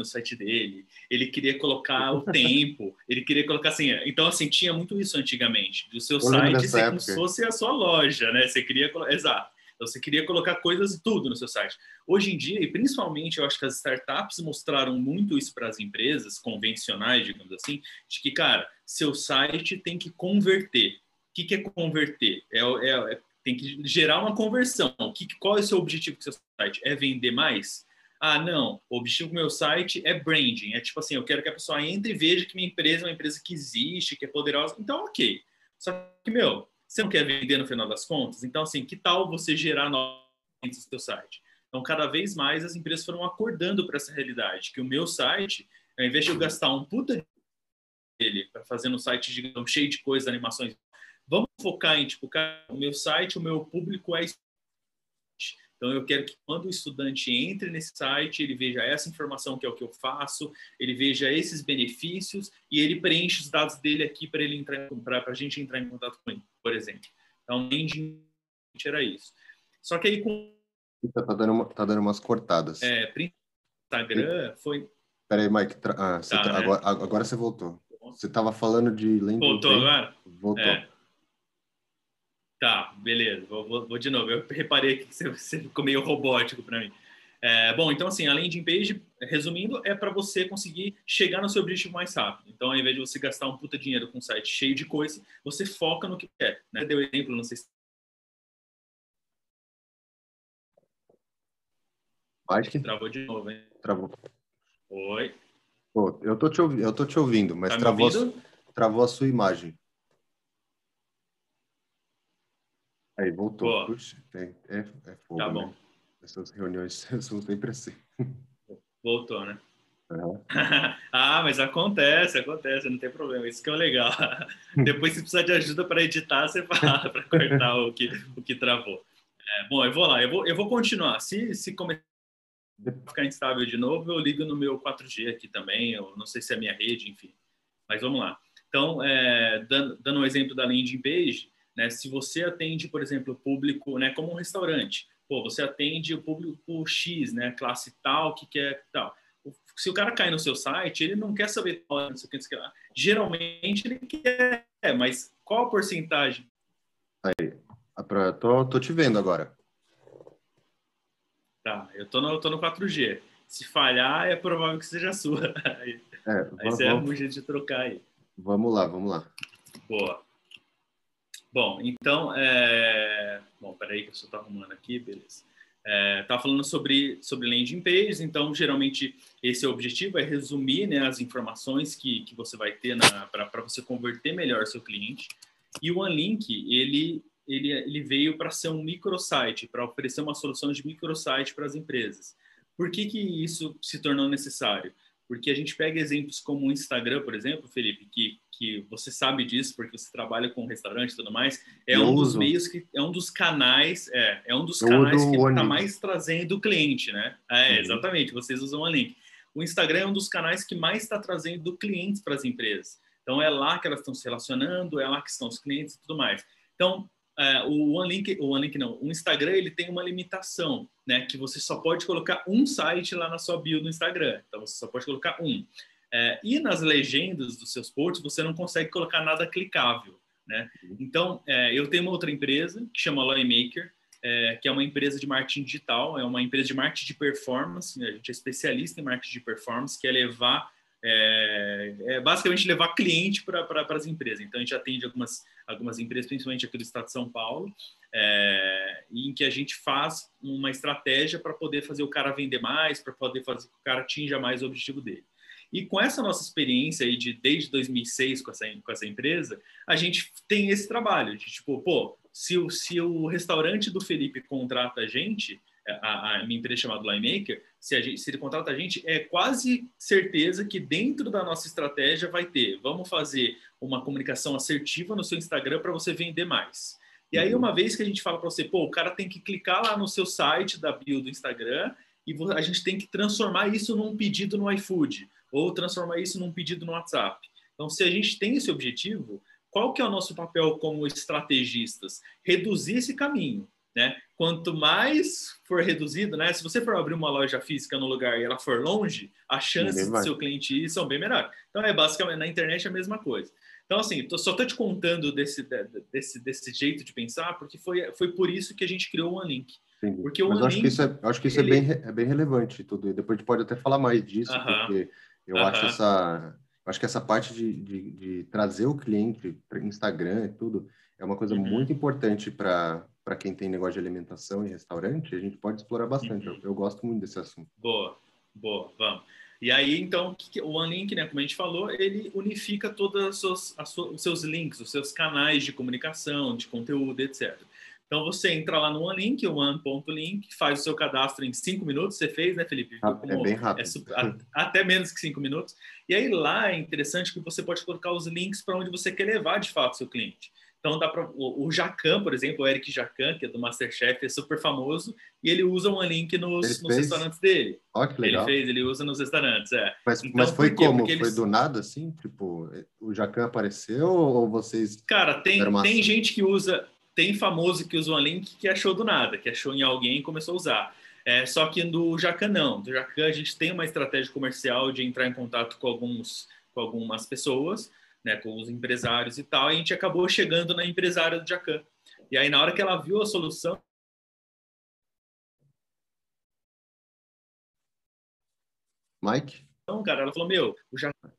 no site dele, ele queria colocar o tempo, ele queria colocar assim, então assim, tinha muito isso antigamente, do seu site ser como se fosse a sua loja, né? Você queria, exato. Então, você queria colocar coisas e tudo no seu site. Hoje em dia, e principalmente eu acho que as startups mostraram muito isso para as empresas convencionais, digamos assim, de que, cara, seu site tem que converter. O que, que é converter? É, é, é, tem que gerar uma conversão. Que, qual é o seu objetivo com seu site? É vender mais? Ah, não, o objetivo do meu site é branding. É tipo assim, eu quero que a pessoa entre e veja que minha empresa é uma empresa que existe, que é poderosa. Então, ok. Só que, meu, você não quer vender no final das contas? Então, assim, que tal você gerar novos no seu site? Então, cada vez mais as empresas foram acordando para essa realidade, que o meu site, ao invés de eu gastar um puta dele para fazer um site digamos, cheio de coisas, animações, vamos focar em, tipo, o meu site, o meu público é então, eu quero que quando o estudante entre nesse site, ele veja essa informação que é o que eu faço, ele veja esses benefícios e ele preenche os dados dele aqui para ele entrar para a gente entrar em contato com ele, por exemplo. Então, nem era isso. Só que aí com tá, tá dando uma, tá dando umas cortadas. É, Instagram foi. Peraí, Mike. Tra... Ah, tá, tá, né? agora, agora, você voltou. Você estava falando de. Voltou agora? Voltou. É. Tá, beleza. Vou, vou, vou, de novo. Eu reparei que você, você ficou meio robótico para mim. É, bom, então assim, a landing page, resumindo, é para você conseguir chegar no seu objetivo mais rápido. Então, ao invés de você gastar um puta dinheiro com um site cheio de coisa, você foca no que quer. Né? Deu exemplo, não sei se... Acho que... Travou de novo, hein? Travou. Oi. Pô, eu tô te ouvindo, eu tô te ouvindo, mas tá travou, a, travou a sua imagem. Aí, voltou. Puxa, é, é, é fogo, Tá bom. Né? Essas reuniões são sempre assim. Voltou, né? Uhum. ah, mas acontece, acontece, não tem problema. Isso que é o legal. Depois, se precisar de ajuda para editar, você fala para cortar o que, o que travou. É, bom, eu vou lá, eu vou, eu vou continuar. Se, se começar a ficar instável de novo, eu ligo no meu 4G aqui também. Eu não sei se é minha rede, enfim. Mas vamos lá. Então, é, dando, dando um exemplo da landing page, né, se você atende, por exemplo, o público, né, como um restaurante, pô, você atende o público X, né, classe tal, que quer tal se o cara cai no seu site, ele não quer saber não sei o que, não sei o que lá. Geralmente ele quer, mas qual a porcentagem? Aí, tô, tô te vendo agora. Tá, eu tô no, tô no 4G. Se falhar, é provável que seja sua. Aí, é, aí vamos, você é um jeito de trocar aí. Vamos lá, vamos lá. Boa. Bom, então, é... Bom, peraí que eu só tô arrumando aqui, beleza. Estava é, falando sobre, sobre landing pages, então geralmente esse é o objetivo, é resumir né, as informações que, que você vai ter para você converter melhor seu cliente. E o OneLink, ele, ele, ele veio para ser um microsite, para oferecer uma solução de microsite para as empresas. Por que, que isso se tornou necessário? Porque a gente pega exemplos como o Instagram, por exemplo, Felipe, que, que você sabe disso porque você trabalha com restaurante e tudo mais, é eu um uso. dos meios que é um dos canais, é, é um dos eu canais que está mais trazendo o cliente, né? É, uhum. exatamente, vocês usam a link. O Instagram é um dos canais que mais está trazendo clientes para as empresas. Então é lá que elas estão se relacionando, é lá que estão os clientes e tudo mais. Então, é, o OneLink, o OneLink não, o Instagram ele tem uma limitação, né? Que você só pode colocar um site lá na sua bio do Instagram. Então você só pode colocar um. É, e nas legendas dos seus posts você não consegue colocar nada clicável, né? Então é, eu tenho uma outra empresa que chama Lawmaker, é, que é uma empresa de marketing digital, é uma empresa de marketing de performance. Né? A gente é especialista em marketing de performance, que é levar é, é basicamente levar cliente para pra, as empresas. Então, a gente atende algumas, algumas empresas, principalmente aqui do estado de São Paulo, é, em que a gente faz uma estratégia para poder fazer o cara vender mais, para poder fazer que o cara atinja mais o objetivo dele. E com essa nossa experiência aí de desde 2006 com essa, com essa empresa, a gente tem esse trabalho de tipo, pô, se o, se o restaurante do Felipe contrata a gente, a, a minha empresa chamada Linemaker, se, gente, se ele contrata a gente, é quase certeza que dentro da nossa estratégia vai ter, vamos fazer uma comunicação assertiva no seu Instagram para você vender mais. E aí, uhum. uma vez que a gente fala para você, pô, o cara tem que clicar lá no seu site da bio do Instagram e a gente tem que transformar isso num pedido no iFood ou transformar isso num pedido no WhatsApp. Então, se a gente tem esse objetivo, qual que é o nosso papel como estrategistas? Reduzir esse caminho. Né? Quanto mais for reduzido, né? Se você for abrir uma loja física no lugar e ela for longe, as chances do seu cliente ir são bem menores. Então é basicamente na internet a mesma coisa. Então assim, tô, só tô te contando desse, desse, desse jeito de pensar, porque foi, foi por isso que a gente criou o OneLink. Entendi. Porque o Mas acho que isso é, acho que isso ele... é, bem, é bem relevante tudo. E depois a gente pode até falar mais disso, uh -huh. porque eu uh -huh. acho essa acho que essa parte de, de, de trazer o cliente para Instagram e tudo é uma coisa uh uhum. -huh. muito importante para para quem tem negócio de alimentação e restaurante, a gente pode explorar bastante. Uhum. Eu, eu, gosto muito desse assunto. Boa, boa, vamos. E aí, então, o OneLink, né, como a gente falou, ele unifica todos os seus links, os seus canais de comunicação, de conteúdo, etc. Então, você entra lá no OneLink, o one.link, faz o seu cadastro em cinco minutos, você fez, né, Felipe? é bem rápido. É, até menos que cinco minutos. E aí, lá é interessante que você pode colocar os links para onde você quer levar, de fato, o seu cliente. Então dá para o, Jacan, por exemplo, o Eric Jacan, que é do MasterChef, é super famoso e ele usa um link nos, nos restaurantes dele. Ó, que legal. Ele fez, ele usa nos restaurantes, é. Mas, então, mas foi como? Foi eles... do nada, assim? Tipo, o Jacan apareceu ou vocês... Cara, tem, tem gente que usa, tem famoso que usa um link que achou do nada, que achou em alguém e começou a usar. É, só que do Jacan não. Do Jacan a gente tem uma estratégia comercial de entrar em contato com alguns com algumas pessoas né, com os empresários e tal, e a gente acabou chegando na empresária do Jacan. E aí, na hora que ela viu a solução. Mike? Então, cara, ela falou: Meu, o Jacan.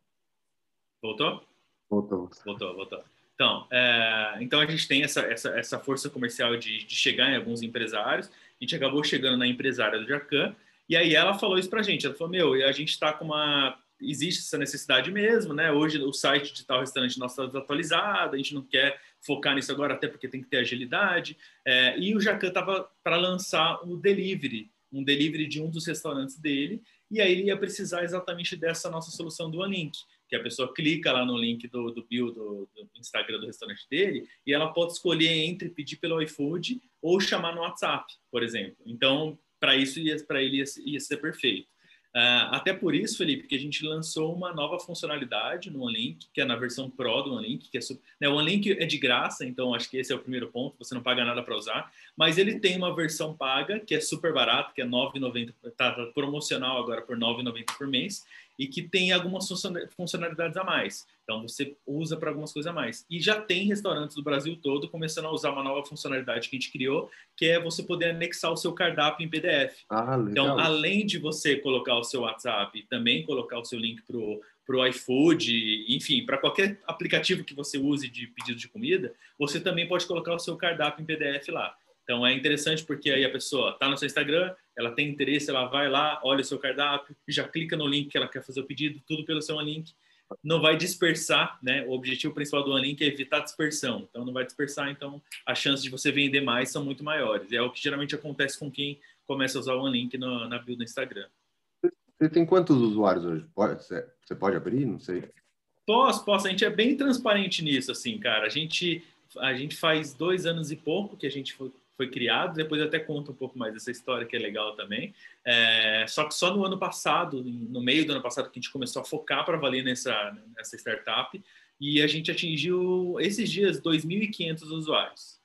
Voltou? Voltou. Voltou, voltou. Então, é, então a gente tem essa, essa, essa força comercial de, de chegar em alguns empresários. A gente acabou chegando na empresária do Jacan. E aí ela falou isso pra gente. Ela falou: Meu, a gente está com uma existe essa necessidade mesmo, né? Hoje o site de tal restaurante nosso está desatualizado, a gente não quer focar nisso agora, até porque tem que ter agilidade. É, e o Jacan estava para lançar o delivery, um delivery de um dos restaurantes dele, e aí ele ia precisar exatamente dessa nossa solução do OneLink, que a pessoa clica lá no link do, do bio do, do, Instagram do restaurante dele e ela pode escolher entre pedir pelo iFood ou chamar no WhatsApp, por exemplo. Então, para isso, para ele ia, ia ser perfeito. Uh, até por isso, Felipe, que a gente lançou uma nova funcionalidade no OneLink, que é na versão Pro do OneLink, que é né, o OneLink é de graça, então acho que esse é o primeiro ponto, você não paga nada para usar, mas ele tem uma versão paga, que é super barato, que é 9,90, tá, tá promocional agora por 9,90 por mês, e que tem algumas funcionalidades a mais. Então você usa para algumas coisas a mais. E já tem restaurantes do Brasil todo começando a usar uma nova funcionalidade que a gente criou, que é você poder anexar o seu cardápio em PDF. Ah, então, além de você colocar o seu WhatsApp também colocar o seu link para o iFood, enfim, para qualquer aplicativo que você use de pedido de comida, você também pode colocar o seu cardápio em PDF lá. Então é interessante porque aí a pessoa está no seu Instagram, ela tem interesse, ela vai lá, olha o seu cardápio, já clica no link que ela quer fazer o pedido, tudo pelo seu link. Não vai dispersar, né? O objetivo principal do OneLink é evitar dispersão. Então não vai dispersar, então as chances de você vender mais são muito maiores. É o que geralmente acontece com quem começa a usar o OneLink na build do Instagram. Você tem quantos usuários hoje? Pode, você pode abrir? Não sei. Posso, posso. A gente é bem transparente nisso, assim, cara. A gente, a gente faz dois anos e pouco que a gente foi, foi criado. Depois eu até conto um pouco mais dessa história que é legal também. É, só que só no ano passado, no meio do ano passado, que a gente começou a focar para valer nessa, nessa startup e a gente atingiu esses dias 2.500 usuários.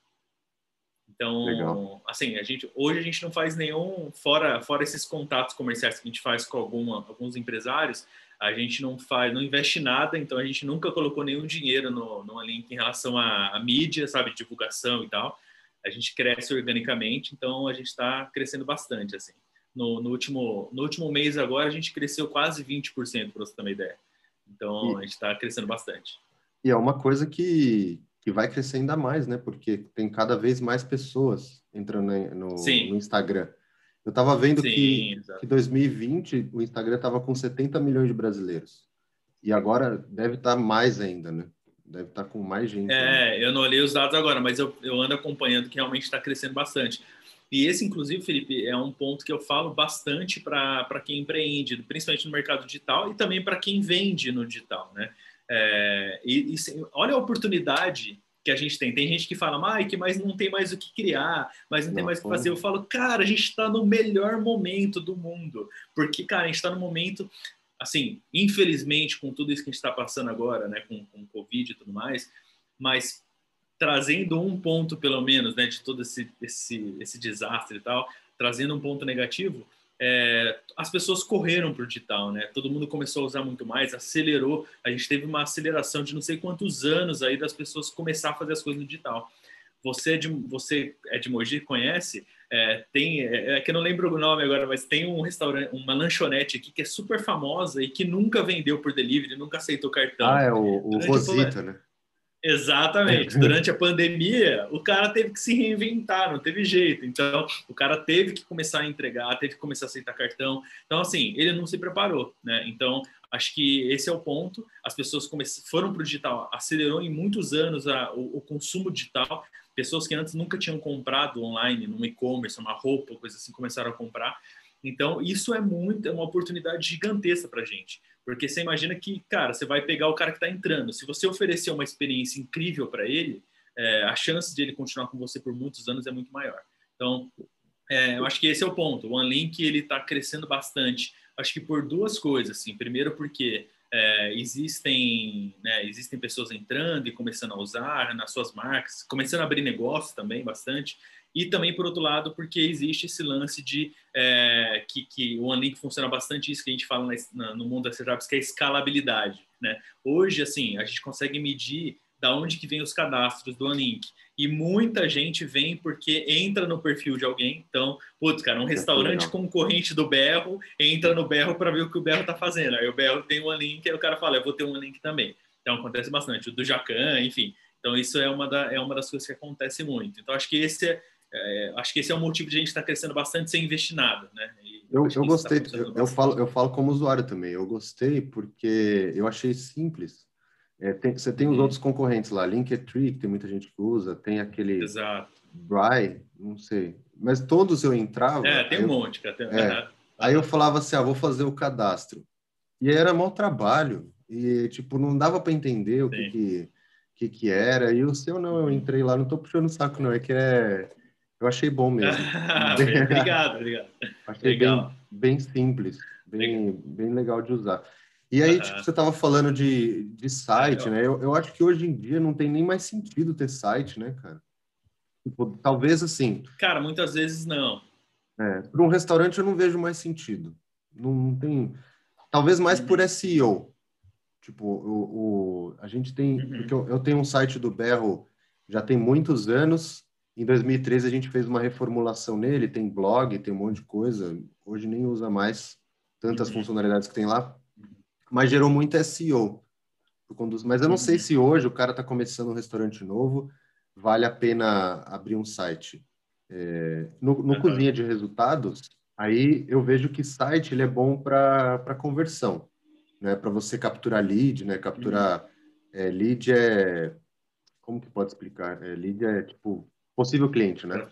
Então, Legal. assim, a gente hoje a gente não faz nenhum fora fora esses contatos comerciais que a gente faz com alguma, alguns empresários, a gente não faz, não investe nada, então a gente nunca colocou nenhum dinheiro no, no link em relação à, à mídia, sabe, divulgação e tal a gente cresce organicamente, então a gente está crescendo bastante, assim. No, no, último, no último mês agora, a gente cresceu quase 20%, para você ter uma ideia. Então, e, a gente está crescendo bastante. E é uma coisa que, que vai crescer ainda mais, né? Porque tem cada vez mais pessoas entrando no, no Instagram. Eu estava vendo Sim, que, em 2020 o Instagram estava com 70 milhões de brasileiros. E agora deve estar tá mais ainda, né? Deve estar tá com mais gente. É, né? eu não olhei os dados agora, mas eu, eu ando acompanhando que realmente está crescendo bastante. E esse, inclusive, Felipe, é um ponto que eu falo bastante para quem empreende, principalmente no mercado digital e também para quem vende no digital, né? É, e, e, olha a oportunidade que a gente tem. Tem gente que fala, Mike, mas não tem mais o que criar, mas não, não tem mais o que fazer. Eu falo, cara, a gente está no melhor momento do mundo, porque, cara, a gente está no momento assim, infelizmente, com tudo isso que a gente está passando agora, né, com, com Covid e tudo mais, mas trazendo um ponto, pelo menos, né, de todo esse, esse, esse desastre e tal, trazendo um ponto negativo, é, as pessoas correram para o digital, né? Todo mundo começou a usar muito mais, acelerou. A gente teve uma aceleração de não sei quantos anos aí das pessoas começar a fazer as coisas no digital. Você é de, você é de Mogi, conhece? É, tem, é, é, que eu não lembro o nome agora, mas tem um restaurante, uma lanchonete aqui que é super famosa e que nunca vendeu por delivery, nunca aceitou cartão. Ah, é o, o Rosita, né? Exatamente. Durante a pandemia, o cara teve que se reinventar, não teve jeito. Então, o cara teve que começar a entregar, teve que começar a aceitar cartão. Então, assim, ele não se preparou, né? Então, acho que esse é o ponto. As pessoas foram para o digital, acelerou em muitos anos a, o, o consumo digital pessoas que antes nunca tinham comprado online, no e-commerce, uma roupa, coisa assim, começaram a comprar. Então, isso é muito, é uma oportunidade gigantesca para a gente. Porque você imagina que, cara, você vai pegar o cara que está entrando. Se você oferecer uma experiência incrível para ele, é, a chance de ele continuar com você por muitos anos é muito maior. Então, é, eu acho que esse é o ponto. O OneLink, ele está crescendo bastante. Acho que por duas coisas, assim. Primeiro porque é, existem, né, existem pessoas entrando e começando a usar nas suas marcas, começando a abrir negócios também bastante, e também, por outro lado, porque existe esse lance de é, que, que o OneLink funciona bastante isso que a gente fala na, no mundo das startups, que é a escalabilidade. Né? Hoje, assim, a gente consegue medir da onde que vem os cadastros do OneLink. E muita gente vem porque entra no perfil de alguém. Então, putz, cara, um restaurante concorrente do Berro entra no Berro para ver o que o Berro está fazendo. Aí o Berro tem um link, aí o cara fala, eu vou ter um link também. Então, acontece bastante. O do Jacan, enfim. Então, isso é uma, da, é uma das coisas que acontece muito. Então, acho que esse é, é acho que esse é o motivo de a gente estar tá crescendo bastante sem investir nada, né? E eu, eu tá gostei, tá eu, eu, falo, eu falo como usuário também. Eu gostei porque eu achei simples é, tem, você tem os uhum. outros concorrentes lá, Linktree, que tem muita gente que usa, tem aquele Exato. Bry, não sei. Mas todos eu entrava. É, tem um eu, monte, cara. Tem, é, Aí eu falava assim, ah, vou fazer o cadastro. E era mau trabalho. E, tipo, não dava para entender o que que, que que, era. E o seu, não, eu entrei lá, não tô puxando o saco, não. É que é... Eu achei bom mesmo. obrigado, obrigado. Achei legal. Bem, bem simples, bem, bem legal de usar. E aí, tipo, você estava falando de, de site, né? Eu, eu acho que hoje em dia não tem nem mais sentido ter site, né, cara? Tipo, talvez assim. Cara, muitas vezes não. É, para um restaurante eu não vejo mais sentido. Não, não tem. Talvez mais por uhum. SEO. Tipo, o, o, a gente tem. Uhum. Porque eu, eu tenho um site do Berro já tem muitos anos. Em 2013 a gente fez uma reformulação nele, tem blog, tem um monte de coisa. Hoje nem usa mais tantas uhum. funcionalidades que tem lá mas gerou muito SEO. Mas eu não sei uhum. se hoje o cara está começando um restaurante novo, vale a pena abrir um site. É, no, no uhum. Cozinha de Resultados, aí eu vejo que site ele é bom para conversão, né? Para você capturar lead, né? Capturar uhum. é, lead é como que pode explicar? É, lead é tipo possível cliente, né?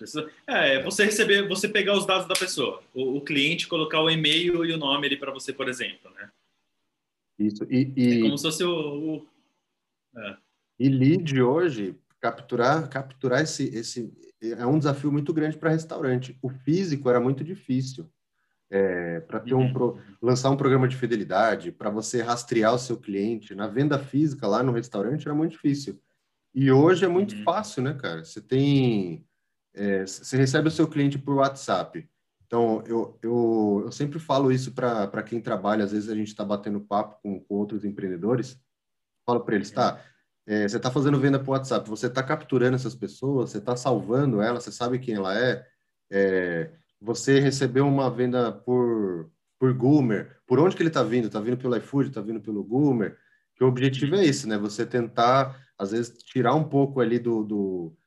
É, é, você receber, você pegar os dados da pessoa, o, o cliente colocar o e-mail e o nome ali para você, por exemplo, né? Isso. E, e... É como se fosse o. o... É. E lead hoje, capturar, capturar esse, esse é um desafio muito grande para restaurante. O físico era muito difícil. É, para ter um pro, lançar um programa de fidelidade, para você rastrear o seu cliente na venda física lá no restaurante era muito difícil. E hoje é muito uhum. fácil, né, cara? Você tem, é, você recebe o seu cliente por WhatsApp. Então, eu, eu, eu sempre falo isso para quem trabalha, às vezes a gente está batendo papo com, com, outros empreendedores, falo para eles, tá, é, você está fazendo venda por WhatsApp, você está capturando essas pessoas, você está salvando elas, você sabe quem ela é, é você recebeu uma venda por, por Goomer, por onde que ele está vindo? Está vindo pelo iFood, está vindo pelo Goomer? Que o objetivo é esse, né? Você tentar, às vezes, tirar um pouco ali do, do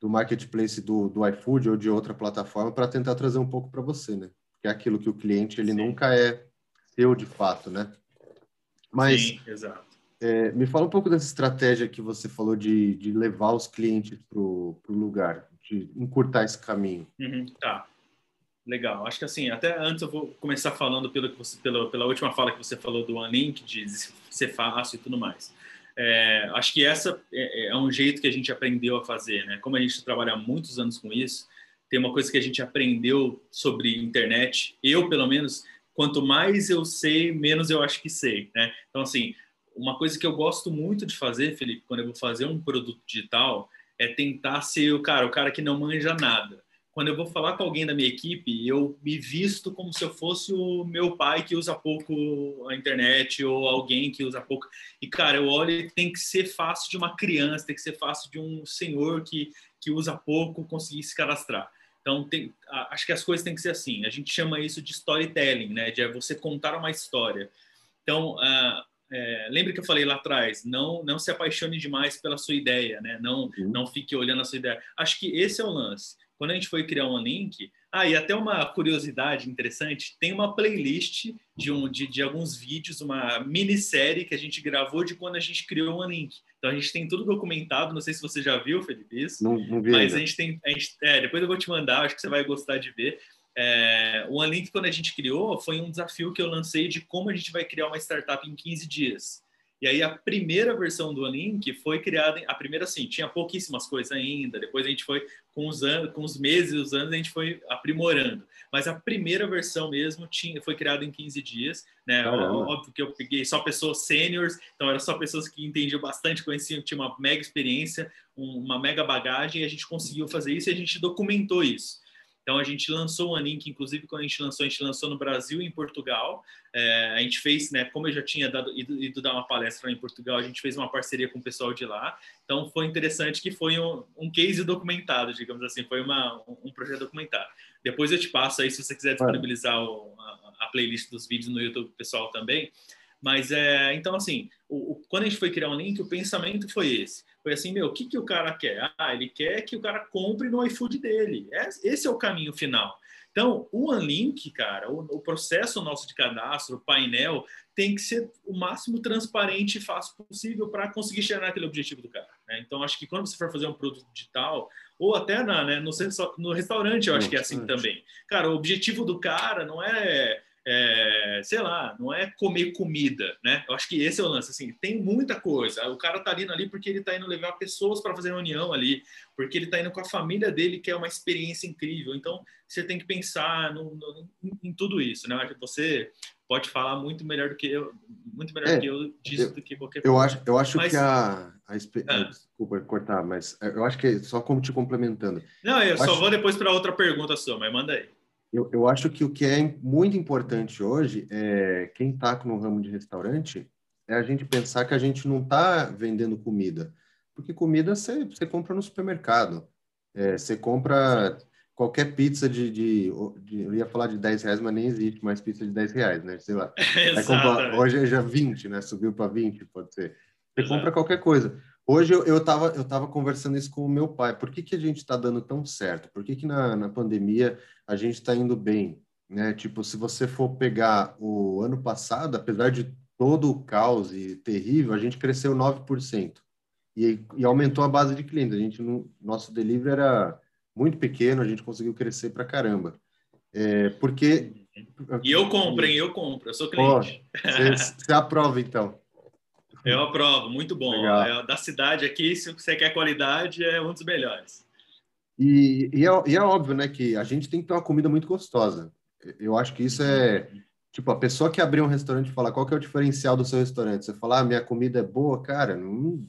do marketplace do, do iFood ou de outra plataforma para tentar trazer um pouco para você, né? Que é aquilo que o cliente ele Sim. nunca é seu de fato, né? Mas Sim, exato. É, me fala um pouco dessa estratégia que você falou de, de levar os clientes para o lugar, de encurtar esse caminho. Uhum, tá. Legal. Acho que assim, até antes eu vou começar falando pelo que você, pela, pela última fala que você falou do OneLink, de ser fácil e tudo mais. É, acho que essa é, é, um jeito que a gente aprendeu a fazer, né? Como a gente trabalha há muitos anos com isso, tem uma coisa que a gente aprendeu sobre internet. Eu, pelo menos, quanto mais eu sei, menos eu acho que sei, né? Então, assim, uma coisa que eu gosto muito de fazer, Felipe, quando eu vou fazer um produto digital, é tentar ser o cara, o cara que não manja nada quando eu vou falar com alguém da minha equipe, eu me visto como se eu fosse o meu pai que usa pouco a internet ou alguém que usa pouco. E, cara, eu olho tem que ser fácil de uma criança, tem que ser fácil de um senhor que, que usa pouco conseguir se cadastrar. Então, tem, acho que as coisas têm que ser assim. A gente chama isso de storytelling, né? De você contar uma história. Então, uh, é, lembre que eu falei lá atrás, não não se apaixone demais pela sua ideia, né? Não uhum. não fique olhando a sua ideia. Acho que esse é o lance quando a gente foi criar um link, ah, e até uma curiosidade interessante, tem uma playlist de, um, de, de alguns vídeos, uma minissérie que a gente gravou de quando a gente criou um link. Então a gente tem tudo documentado, não sei se você já viu, Felipe, isso. Não, não vi Mas ainda. a gente tem, a gente, é, depois eu vou te mandar, acho que você vai gostar de ver. É, o OneLink, quando a gente criou, foi um desafio que eu lancei de como a gente vai criar uma startup em 15 dias. E aí a primeira versão do Link foi criada, a primeira assim, tinha pouquíssimas coisas ainda, depois a gente foi com os anos, com os meses, os anos a gente foi aprimorando. Mas a primeira versão mesmo tinha foi criada em 15 dias, né? Caramba. Óbvio que eu peguei só pessoas sêniores, então eram só pessoas que entendiam bastante, conheciam, tinha uma mega experiência, uma mega bagagem, e a gente conseguiu fazer isso e a gente documentou isso. Então a gente lançou o Anink, inclusive quando a gente lançou, a gente lançou no Brasil e em Portugal. É, a gente fez, né, como eu já tinha dado, ido, ido, dar uma palestra em Portugal, a gente fez uma parceria com o pessoal de lá. Então foi interessante que foi um, um case documentado, digamos assim, foi uma, um, projeto documentado. Depois eu te passo aí se você quiser disponibilizar o, a, a, playlist dos vídeos no YouTube pessoal também. Mas é, então assim, o, o, quando a gente foi criar um link, o pensamento foi esse foi assim, meu, o que, que o cara quer? Ah, ele quer que o cara compre no iFood dele. É, esse é o caminho final. Então, o Unlink, cara, o, o, processo nosso de cadastro, o painel, tem que ser o máximo transparente e fácil possível para conseguir chegar naquele objetivo do cara. Né? Então, acho que quando você for fazer um produto digital, ou até na, né, no, no restaurante, eu acho que é assim também. Cara, o objetivo do cara não é é, sei lá, não é comer comida, né? Eu acho que esse é o lance, assim, tem muita coisa. O cara tá indo ali porque ele tá indo levar pessoas para fazer reunião ali, porque ele tá indo com a família dele, que é uma experiência incrível. Então, você tem que pensar no, no, em, em tudo isso, né? Você pode falar muito melhor do que eu, muito melhor é, do que eu disso eu, do que qualquer Eu acho, eu acho mas, que a, a ah. desculpa cortar, mas eu acho que só como te complementando. Não, eu, eu só acho... vou depois para outra pergunta sua, mas manda aí. Eu, eu acho que o que é muito importante hoje é quem está no ramo de restaurante é a gente pensar que a gente não está vendendo comida, porque comida você, você compra no supermercado, é, você compra qualquer pizza de, de, de, eu ia falar de 10 reais, mas nem existe mais pizza de 10 reais, né? Sei lá. hoje é já 20, né? Subiu para 20, pode ser. Você Exato. compra qualquer coisa. Hoje eu, eu, tava, eu tava conversando isso com o meu pai. Por que, que a gente está dando tão certo? Por que, que na, na pandemia a gente está indo bem? Né? Tipo, se você for pegar o ano passado, apesar de todo o caos e terrível, a gente cresceu 9%. E, e aumentou a base de clientes. A gente, no, nosso delivery era muito pequeno, a gente conseguiu crescer para caramba. É, porque... E eu compro, hein? Eu compro, eu sou cliente. Você aprova, então. Eu aprovo, muito bom. É, da cidade aqui, se você quer qualidade, é um dos melhores. E, e, é, e, é, óbvio, né, que a gente tem que ter uma comida muito gostosa. Eu acho que isso é. Tipo, a pessoa que abrir um restaurante e falar qual que é o diferencial do seu restaurante, você falar, ah, minha comida é boa, cara, não.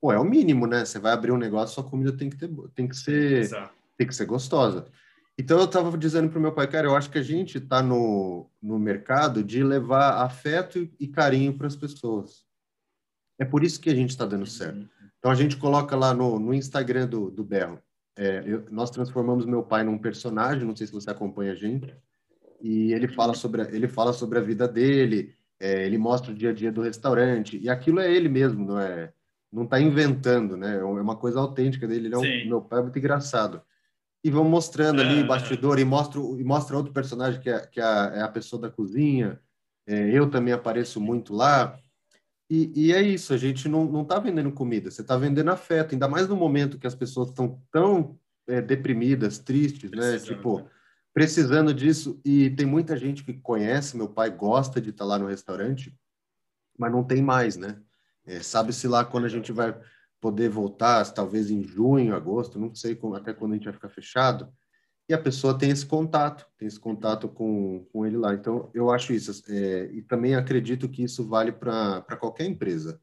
Pô, é o mínimo, né? Você vai abrir um negócio, sua comida tem que ter, tem que ser, Exato. tem que ser gostosa. Então eu estava dizendo para o meu pai, cara, eu acho que a gente está no, no mercado de levar afeto e carinho para as pessoas. É por isso que a gente está dando certo. Uhum. Então a gente coloca lá no, no Instagram do, do Berro. É, eu, nós transformamos meu pai num personagem, não sei se você acompanha a gente, e ele fala sobre a, ele fala sobre a vida dele, é, ele mostra o dia a dia do restaurante, e aquilo é ele mesmo, não é? Não está inventando, né? É uma coisa autêntica dele. Ele é um, meu pai é muito engraçado. E vão mostrando ali ah. bastidor e mostra, e mostra outro personagem que é, que é, a, é a pessoa da cozinha. É, eu também apareço muito lá. E, e, é isso, a gente não está vendendo comida, você está vendendo afeto, ainda mais no momento que as pessoas estão tão é, deprimidas, tristes, né? Tipo, precisando disso. E tem muita gente que conhece, meu pai gosta de estar tá lá no restaurante, mas não tem mais, né? É, Sabe-se lá quando a gente vai poder voltar, talvez em junho, agosto, não sei como, até quando a gente vai ficar fechado e a pessoa tem esse contato, tem esse contato com, com ele lá. Então, eu acho isso. É, e também acredito que isso vale para qualquer empresa.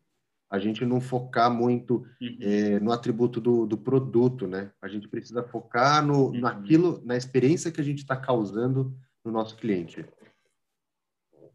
A gente não focar muito uhum. é, no atributo do, do produto, né? A gente precisa focar no, uhum. naquilo, na experiência que a gente está causando no nosso cliente.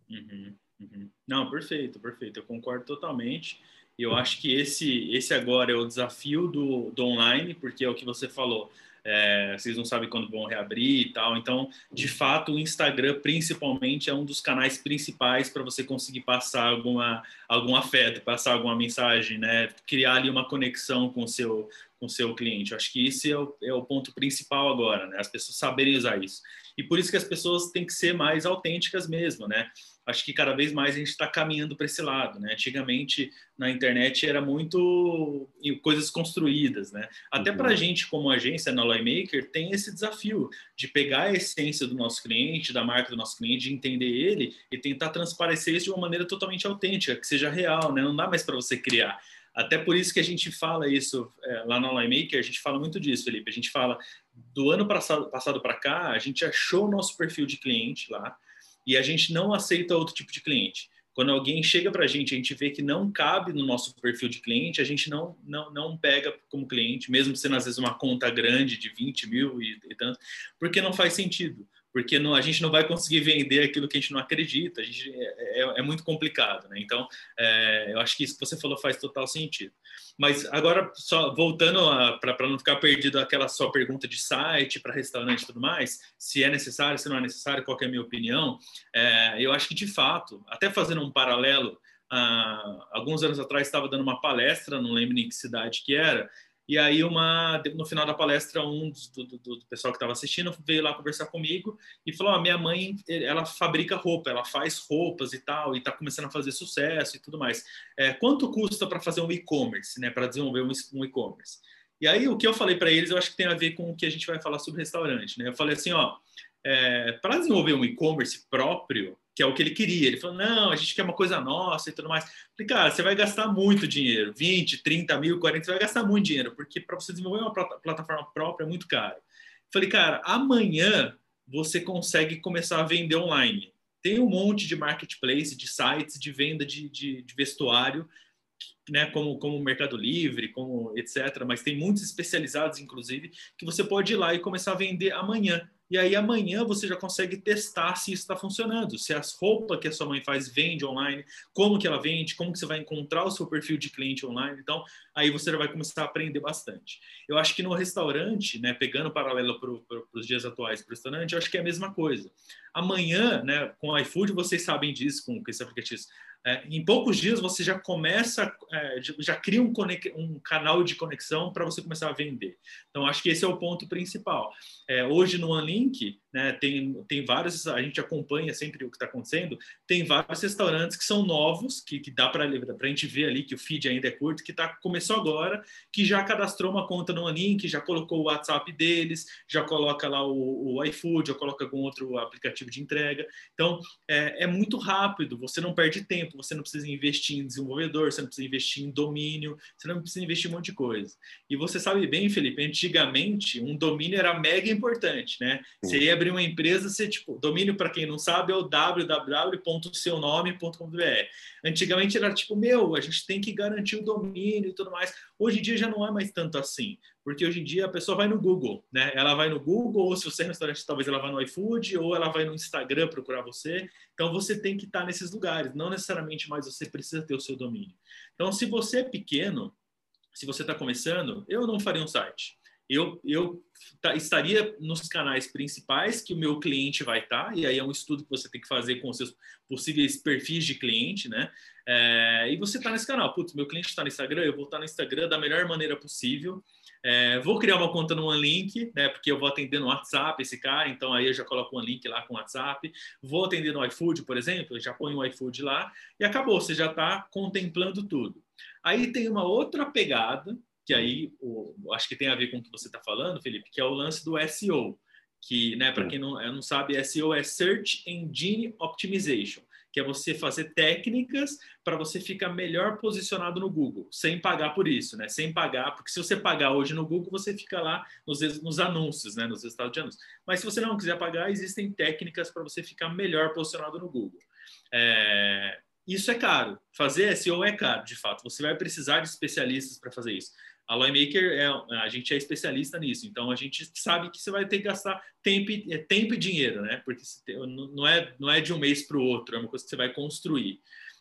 Uhum. uhum. Não, perfeito, perfeito. Eu concordo totalmente. E eu acho que esse, esse agora é o desafio do, do online, porque é o que você falou é, vocês não sabem quando vão reabrir e tal. Então, de fato, o Instagram, principalmente, é um dos canais principais para você conseguir passar alguma, algum afeto, passar alguma mensagem, né? Criar ali uma conexão com o seu, com o seu cliente. Eu acho que esse é o, é o ponto principal agora, né? As pessoas saberem usar isso. E por isso que as pessoas têm que ser mais autênticas mesmo, né? Acho que cada vez mais a gente está caminhando para esse lado, né? Antigamente na internet era muito coisas construídas, né? Até uhum. para a gente como agência na Lawmaker tem esse desafio de pegar a essência do nosso cliente, da marca do nosso cliente, de entender ele e tentar transparecer isso de uma maneira totalmente autêntica, que seja real, né? Não dá mais para você criar. Até por isso que a gente fala isso é, lá na Lawmaker, a gente fala muito disso, Felipe. A gente fala do ano passado para cá, a gente achou o nosso perfil de cliente lá, e a gente não aceita outro tipo de cliente. Quando alguém chega para a gente, a gente vê que não cabe no nosso perfil de cliente, a gente não, não, não pega como cliente, mesmo sendo às vezes uma conta grande de 20 mil e, e tanto, porque não faz sentido porque não, a gente não vai conseguir vender aquilo que a gente não acredita, a gente, é, é, é muito complicado, né? Então, é, eu acho que isso que você falou faz total sentido. Mas agora, só voltando para não ficar perdido aquela sua pergunta de site para restaurante e tudo mais, se é necessário, se não é necessário, qual é a minha opinião, é, eu acho que de fato, até fazendo um paralelo, ah, alguns anos atrás estava dando uma palestra, não lembro em que cidade que era, e aí, uma, no final da palestra, um do, do, do pessoal que estava assistindo veio lá conversar comigo e falou: ah, minha mãe, ela fabrica roupa, ela faz roupas e tal, e está começando a fazer sucesso e tudo mais. É, quanto custa para fazer um e-commerce, né? Para desenvolver um, um e-commerce? E aí, o que eu falei para eles, eu acho que tem a ver com o que a gente vai falar sobre restaurante, né? Eu falei assim: ó, é, para desenvolver um e-commerce próprio, que é o que ele queria. Ele falou: não, a gente quer uma coisa nossa e tudo mais. Falei, cara, você vai gastar muito dinheiro 20, 30 mil, 40, você vai gastar muito dinheiro, porque para você desenvolver uma plataforma própria é muito caro. Falei, cara, amanhã você consegue começar a vender online. Tem um monte de marketplace, de sites de venda de, de, de vestuário, né, como, como Mercado Livre, como etc. Mas tem muitos especializados, inclusive, que você pode ir lá e começar a vender amanhã. E aí amanhã você já consegue testar se está funcionando, se as roupas que a sua mãe faz vende online, como que ela vende, como que você vai encontrar o seu perfil de cliente online. Então, aí você já vai começar a aprender bastante. Eu acho que no restaurante, né, pegando paralelo para pro, os dias atuais para o restaurante, eu acho que é a mesma coisa. Amanhã, né, com o iFood, vocês sabem disso, com esse aplicativo. É, em poucos dias você já começa, é, já cria um, um, canal de conexão para você começar a vender. Então, acho que esse é o ponto principal. É, hoje no OneLink, né, tem, tem vários, a gente acompanha sempre o que está acontecendo, tem vários restaurantes que são novos, que, que dá para a gente ver ali que o feed ainda é curto, que tá, começou agora, que já cadastrou uma conta no OneLink, já colocou o WhatsApp deles, já coloca lá o, o iFood, já coloca algum outro aplicativo de entrega. Então, é, é muito rápido, você não perde tempo, você não precisa investir em desenvolvedor, você não precisa investir em domínio, você não precisa investir em um monte de coisa. E você sabe bem, Felipe, antigamente um domínio era mega importante, né? Você ia abrir uma empresa, você, tipo, domínio, para quem não sabe, é o www.seunome.com.br. Antigamente era tipo, meu, a gente tem que garantir o domínio e tudo mais. Hoje em dia já não é mais tanto assim, porque hoje em dia a pessoa vai no Google, né? Ela vai no Google, ou se você é restaurante, talvez ela vá no iFood, ou ela vai no Instagram procurar você. Então você tem que estar nesses lugares, não necessariamente mais você precisa ter o seu domínio. Então, se você é pequeno, se você está começando, eu não faria um site eu, eu estaria nos canais principais que o meu cliente vai estar, e aí é um estudo que você tem que fazer com os seus possíveis perfis de cliente, né? É, e você está nesse canal, putz, meu cliente está no Instagram, eu vou estar no Instagram da melhor maneira possível. É, vou criar uma conta no OneLink, né? Porque eu vou atender no WhatsApp esse cara, então aí eu já coloco o OneLink lá com o WhatsApp. Vou atender no iFood, por exemplo, já ponho o iFood lá e acabou, você já está contemplando tudo. Aí tem uma outra pegada que aí o, acho que tem a ver com o que você está falando, Felipe, que é o lance do SEO, que, né, para quem não, não sabe, SEO é Search Engine Optimization, que é você fazer técnicas para você ficar melhor posicionado no Google, sem pagar por isso, né? Sem pagar, porque se você pagar hoje no Google, você fica lá nos, nos anúncios, né? Nos resultados de anúncios. Mas se você não quiser pagar, existem técnicas para você ficar melhor posicionado no Google. É, isso é caro. Fazer SEO é caro, de fato. Você vai precisar de especialistas para fazer isso. A Lawmaker, é, a gente é especialista nisso, então a gente sabe que você vai ter que gastar tempo, é, tempo e dinheiro, né? Porque não é, não é de um mês para o outro, é uma coisa que você vai construir.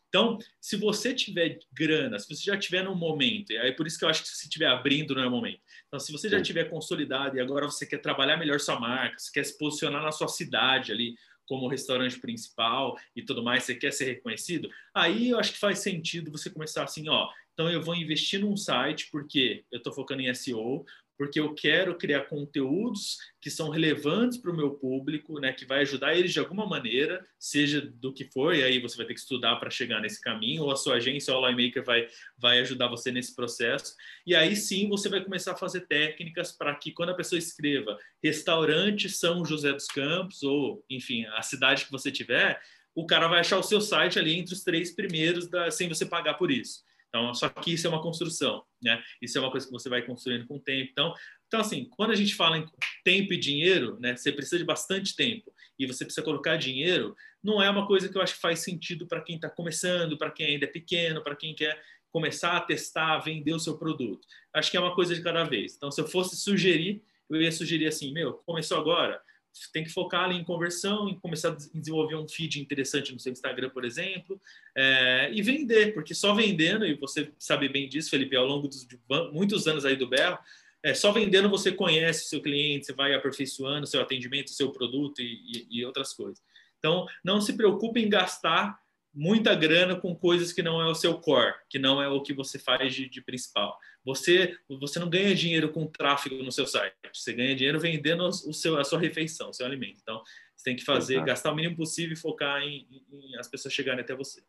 Então, se você tiver grana, se você já tiver no momento, é por isso que eu acho que se estiver abrindo não é momento. Então, se você já tiver consolidado e agora você quer trabalhar melhor sua marca, você quer se posicionar na sua cidade ali como restaurante principal e tudo mais, você quer ser reconhecido, aí eu acho que faz sentido você começar assim, ó, então, eu vou investir num site porque eu estou focando em SEO, porque eu quero criar conteúdos que são relevantes para o meu público, né, que vai ajudar eles de alguma maneira, seja do que for, e aí você vai ter que estudar para chegar nesse caminho, ou a sua agência, o Maker vai, vai ajudar você nesse processo. E aí sim você vai começar a fazer técnicas para que quando a pessoa escreva restaurante São José dos Campos, ou enfim, a cidade que você tiver, o cara vai achar o seu site ali entre os três primeiros da, sem você pagar por isso. Então, só que isso é uma construção, né? Isso é uma coisa que você vai construindo com o tempo. Então, então assim, quando a gente fala em tempo e dinheiro, né? Você precisa de bastante tempo e você precisa colocar dinheiro. Não é uma coisa que eu acho que faz sentido para quem está começando, para quem ainda é pequeno, para quem quer começar a testar, vender o seu produto. Acho que é uma coisa de cada vez. Então, se eu fosse sugerir, eu ia sugerir assim, meu, começou agora, tem que focar ali em conversão, em começar a desenvolver um feed interessante no seu Instagram, por exemplo, é, e vender, porque só vendendo, e você sabe bem disso, Felipe, ao longo dos, de muitos anos aí do Berro, é, só vendendo você conhece seu cliente, você vai aperfeiçoando seu atendimento, seu produto e, e, e outras coisas. Então, não se preocupe em gastar muita grana com coisas que não é o seu core, que não é o que você faz de, de, principal. Você você não ganha dinheiro com tráfego no seu site, você ganha dinheiro vendendo o seu, a sua refeição, o seu alimento. Então, você tem que fazer, Exato. gastar o mínimo possível e focar em, em, em as pessoas chegarem até você.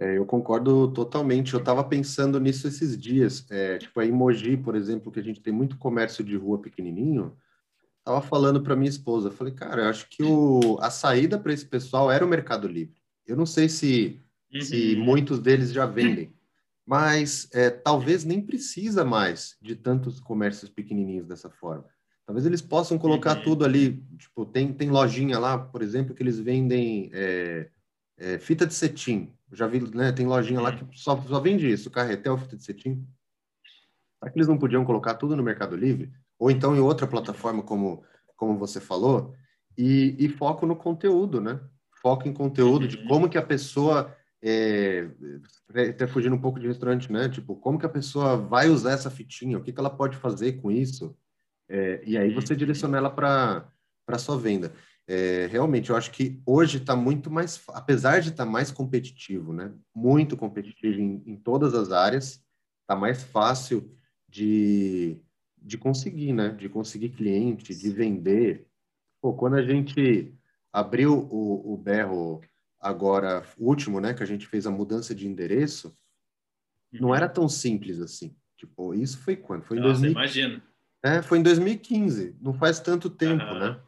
É, eu concordo totalmente. Eu estava pensando nisso esses dias. É, tipo, a Emoji, por exemplo, que a gente tem muito comércio de rua pequenininho, Tava falando para minha esposa, falei, cara, eu acho que o, a saída para esse pessoal era o Mercado Livre. Eu não sei se, uhum. se muitos deles já vendem, mas é, talvez nem precisa mais de tantos comércios pequenininhos dessa forma. Talvez eles possam colocar uhum. tudo ali, tipo, tem, tem lojinha lá, por exemplo, que eles vendem é, é, fita de cetim. já vi, né, tem lojinha lá que só, só vende isso, carretel, fita de cetim. Será que eles não podiam colocar tudo no Mercado Livre? Ou então em outra plataforma, como, como você falou, e, e foco no conteúdo, né? Foco em conteúdo, uhum. de como que a pessoa é, até fugindo um pouco de restaurante, né? Tipo, como que a pessoa vai usar essa fitinha? O que, que ela pode fazer com isso? É, e aí você direciona ela para para sua venda. É, realmente, eu acho que hoje está muito mais, apesar de estar tá mais competitivo, né? Muito competitivo em, em todas as áreas, está mais fácil de, de conseguir, né? De conseguir cliente, de vender. Pô, quando a gente abriu o, o berro agora, o último, né, que a gente fez a mudança de endereço, uhum. não era tão simples assim. Tipo, isso foi quando? Foi em Nossa, 2000... imagina. É, foi em 2015, não faz tanto tempo, uhum. né?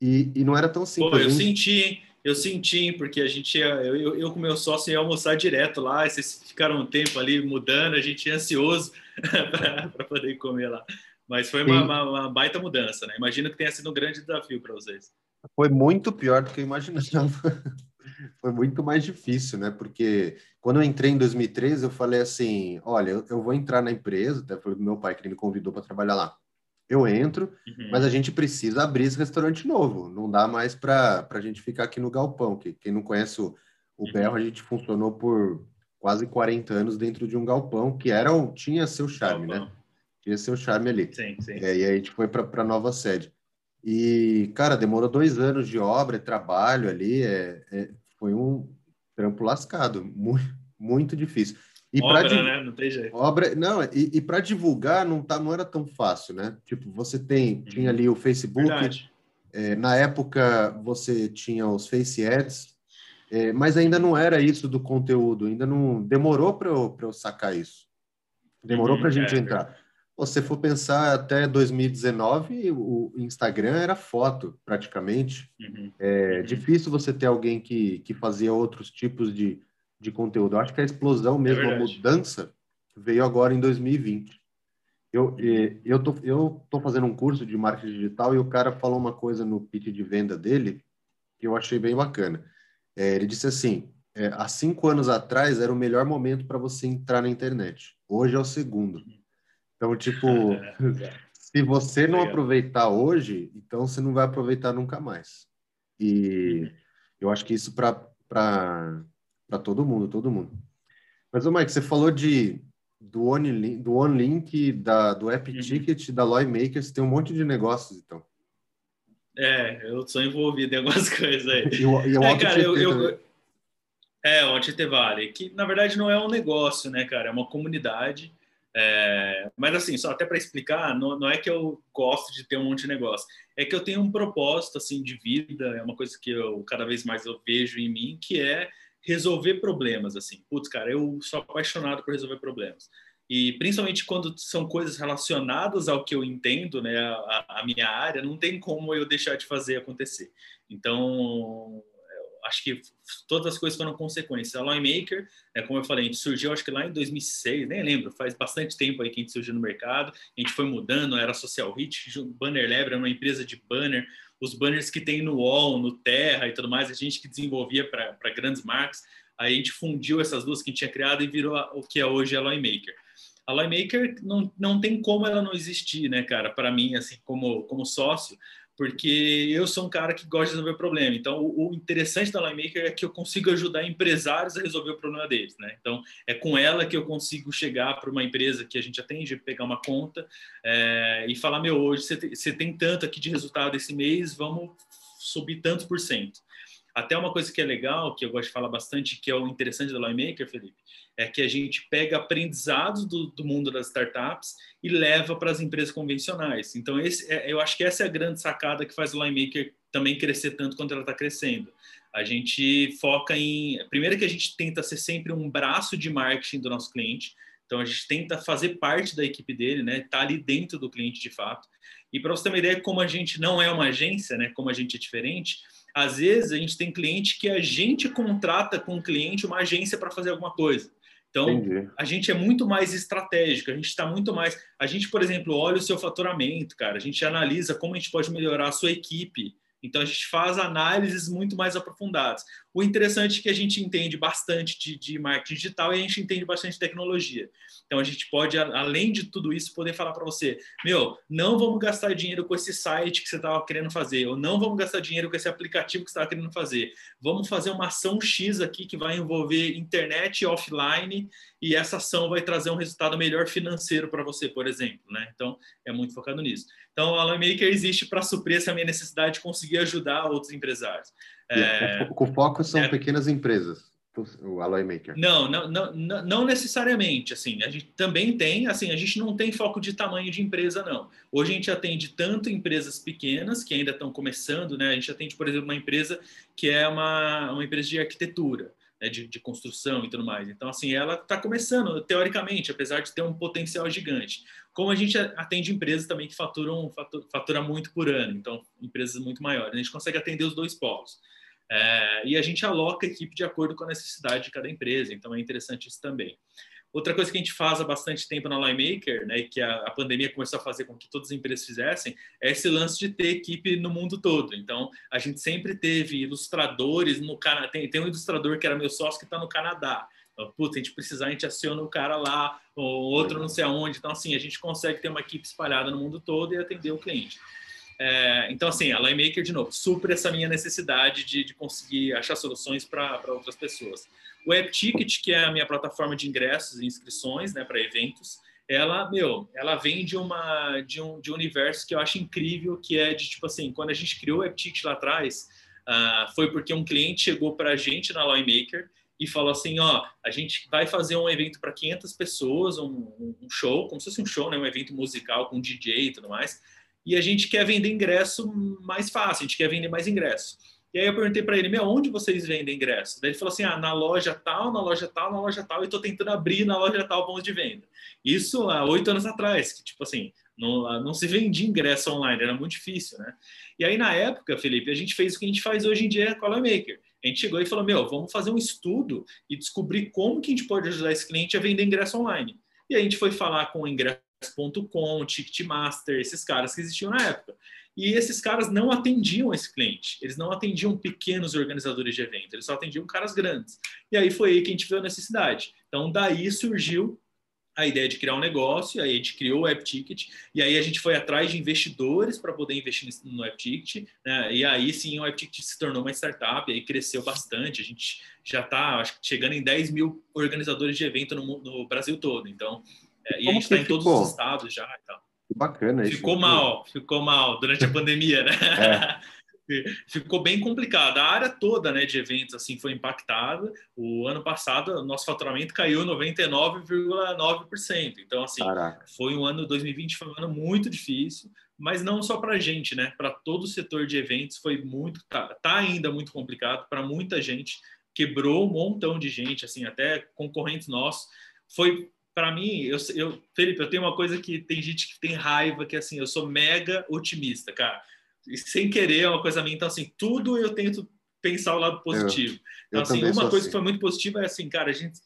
E, e não era tão simples. Pô, eu gente... senti, hein? Eu senti? Porque a gente ia, eu, eu, eu com meu sócio ia almoçar direto lá, e vocês ficaram um tempo ali mudando, a gente ia ansioso para poder comer lá. Mas foi uma, uma, uma, baita mudança, né? Imagino que tenha sido um grande desafio para vocês. Foi muito pior do que eu imaginava. foi muito mais difícil, né? Porque quando eu entrei em 2013, eu falei assim: olha, eu, vou entrar na empresa, até falei pro meu pai que ele me convidou para trabalhar lá. Eu entro, uhum. mas a gente precisa abrir esse restaurante novo. Não dá mais para a gente ficar aqui no galpão. Que quem não conhece o, o uhum. Berro, a gente funcionou por quase 40 anos dentro de um galpão que era tinha seu charme, né? galpão. né? Tinha seu charme ali. Sim, sim. É, e aí a gente foi para a nova sede. E, cara, demorou dois anos de obra, trabalho ali, é, é foi um trampo lascado, muito, muito difícil. E obra, pra, né? Não tem jeito. Obra, não, e, e para divulgar não, tá, não era tão fácil, né? Tipo, você tem, uhum. tinha ali o Facebook, é, na época você tinha os Face Ads, é, mas ainda não era isso do conteúdo, ainda não demorou para eu, eu sacar isso. Demorou uhum, para a gente é, entrar você for pensar até 2019, o Instagram era foto, praticamente. Uhum. É uhum. difícil você ter alguém que, que fazia outros tipos de, de conteúdo. Eu acho que a explosão mesmo, é a mudança, veio agora em 2020. Eu, eu, tô, eu tô fazendo um curso de marketing digital e o cara falou uma coisa no pitch de venda dele que eu achei bem bacana. É, ele disse assim, é, há cinco anos atrás era o melhor momento para você entrar na internet. Hoje é o segundo. Então, tipo, se você não aproveitar hoje, então você não vai aproveitar nunca mais. E eu acho que isso para todo mundo, todo mundo. Mas, ô Mike, você falou de do OneLink, do OneLink da, do App uhum. Ticket, da Loy Makers, tem um monte de negócios, então. É, eu sou envolvido em algumas coisas aí. E, o, e o é, cara, eu, eu, é, o Altite Vale, que na verdade não é um negócio, né, cara? É uma comunidade é, mas assim, só até para explicar, não, não, é que eu gosto de ter um monte de negócio, é que eu tenho um propósito assim de vida, é uma coisa que eu cada vez mais eu vejo em mim, que é resolver problemas assim. Putz, cara, eu sou apaixonado por resolver problemas. E principalmente quando são coisas relacionadas ao que eu entendo, né, a, a minha área, não tem como eu deixar de fazer acontecer. Então, acho que todas as coisas foram consequências. A Lawmaker, né, como eu falei, a gente surgiu acho que lá em 2006, nem lembro, faz bastante tempo aí que a gente surgiu no mercado, a gente foi mudando, era Social Hit, Banner Lab era uma empresa de banner, os banners que tem no Wall, no Terra e tudo mais, a gente que desenvolvia para grandes marcas, aí a gente fundiu essas duas que a gente tinha criado e virou a, o que é hoje a Lawmaker. A Lawmaker não, não tem como ela não existir, né, cara, para mim, assim, como, como sócio, porque eu sou um cara que gosta de resolver problema. Então, o, interessante da Linemaker é que eu consigo ajudar empresários a resolver o problema deles, né? Então, é com ela que eu consigo chegar para uma empresa que a gente atende, pegar uma conta é, e falar, meu, hoje você tem, tem tanto aqui de resultado esse mês, vamos subir tantos por cento. Até uma coisa que é legal, que eu gosto de falar bastante, que é o interessante da Lawmaker, Felipe, é que a gente pega aprendizados do, do mundo das startups e leva para as empresas convencionais. Então, esse, é, eu acho que essa é a grande sacada que faz o Lawmaker também crescer tanto quanto ela está crescendo. A gente foca em. Primeiro, que a gente tenta ser sempre um braço de marketing do nosso cliente. Então, a gente tenta fazer parte da equipe dele, né? Tá ali dentro do cliente de fato. E para você ter uma ideia como a gente não é uma agência, né, como a gente é diferente, às vezes a gente tem cliente que a gente contrata com o cliente uma agência para fazer alguma coisa. Então, Entendi. a gente é muito mais estratégico, a gente está muito mais. A gente, por exemplo, olha o seu faturamento, cara, a gente analisa como a gente pode melhorar a sua equipe. Então, a gente faz análises muito mais aprofundadas. O interessante é que a gente entende bastante de, de marketing digital e a gente entende bastante tecnologia. Então a gente pode, além de tudo isso, poder falar para você: meu, não vamos gastar dinheiro com esse site que você estava querendo fazer, ou não vamos gastar dinheiro com esse aplicativo que você estava querendo fazer. Vamos fazer uma ação X aqui que vai envolver internet offline e essa ação vai trazer um resultado melhor financeiro para você, por exemplo. Né? Então é muito focado nisso. Então a Maker existe para suprir essa minha necessidade de conseguir ajudar outros empresários. É, o foco são é, pequenas empresas, o Alloy Maker. Não, não, não, não necessariamente. Assim, a gente também tem, assim, a gente não tem foco de tamanho de empresa, não. Hoje a gente atende tanto empresas pequenas que ainda estão começando, né? A gente atende, por exemplo, uma empresa que é uma, uma empresa de arquitetura. Né, de, de, construção e tudo mais. Então, assim, ela está começando, teoricamente, apesar de ter um potencial gigante. Como a gente atende empresas também que faturam fatura, fatura muito por ano, então, empresas muito maiores, a gente consegue atender os dois polos. É, e a gente aloca a equipe de acordo com a necessidade de cada empresa, então é interessante isso também. Outra coisa que a gente faz há bastante tempo na Linemaker, né, que a, a, pandemia começou a fazer com que todas as empresas fizessem, é esse lance de ter equipe no mundo todo. Então, a gente sempre teve ilustradores no Canadá. Tem, tem um ilustrador que era meu sócio que está no Canadá. Então, a gente precisar, a gente aciona o cara lá, ou outro não sei aonde. Então, assim, a gente consegue ter uma equipe espalhada no mundo todo e atender o cliente. É, então, assim, a Linemaker, de novo, supre essa minha necessidade de, de conseguir achar soluções para outras pessoas. O WebTicket, que é a minha plataforma de ingressos e inscrições né, para eventos, ela, meu, ela vem de, uma, de, um, de um universo que eu acho incrível, que é de, tipo assim, quando a gente criou o WebTicket lá atrás, uh, foi porque um cliente chegou para a gente na Linemaker e falou assim, ó, a gente vai fazer um evento para 500 pessoas, um, um, show, como se fosse um show, né, um evento musical com DJ e tudo mais, e a gente quer vender ingresso mais fácil, a gente quer vender mais ingresso. E aí eu perguntei para ele, meu, onde vocês vendem ingresso? Daí ele falou assim, ah, na loja tal, na loja tal, na loja tal, e estou tentando abrir na loja tal ponto de venda. Isso há oito anos atrás, que tipo assim, não, não se vendia ingresso online, era muito difícil, né? E aí na época, Felipe, a gente fez o que a gente faz hoje em dia com a Maker. A gente chegou e falou, meu, vamos fazer um estudo e descobrir como que a gente pode ajudar esse cliente a vender ingresso online. E a gente foi falar com o ingresso .com, Ticketmaster, esses caras que existiam na época. E esses caras não atendiam esse cliente, eles não atendiam pequenos organizadores de evento, eles só atendiam caras grandes. E aí foi aí que a gente viu a necessidade. Então, daí surgiu a ideia de criar um negócio, aí a gente criou o WebTicket, e aí a gente foi atrás de investidores para poder investir no WebTicket, né? e aí sim o WebTicket se tornou uma startup, e aí cresceu bastante, a gente já está chegando em 10 mil organizadores de evento no, no Brasil todo, então é, e a gente está em todos os estados já. Então. Bacana isso. Ficou mal, ficou mal durante a pandemia, né? É. ficou bem complicado. A área toda, né, de eventos assim foi impactada. O ano passado, nosso faturamento caiu 99,9%. Então, assim, Caraca. foi um ano 2020 foi um ano muito difícil, mas não só para a gente, né? Para todo o setor de eventos foi muito tá, tá ainda muito complicado para muita gente. Quebrou um montão de gente, assim, até concorrentes nossos. Foi para mim, eu, eu, Felipe, eu tenho uma coisa que tem gente que tem raiva, que assim, eu sou mega otimista, cara. E sem querer é uma coisa minha. Então, assim, tudo eu tento pensar o lado positivo. Eu, então, assim, uma coisa assim. que foi muito positiva é assim, cara, a gente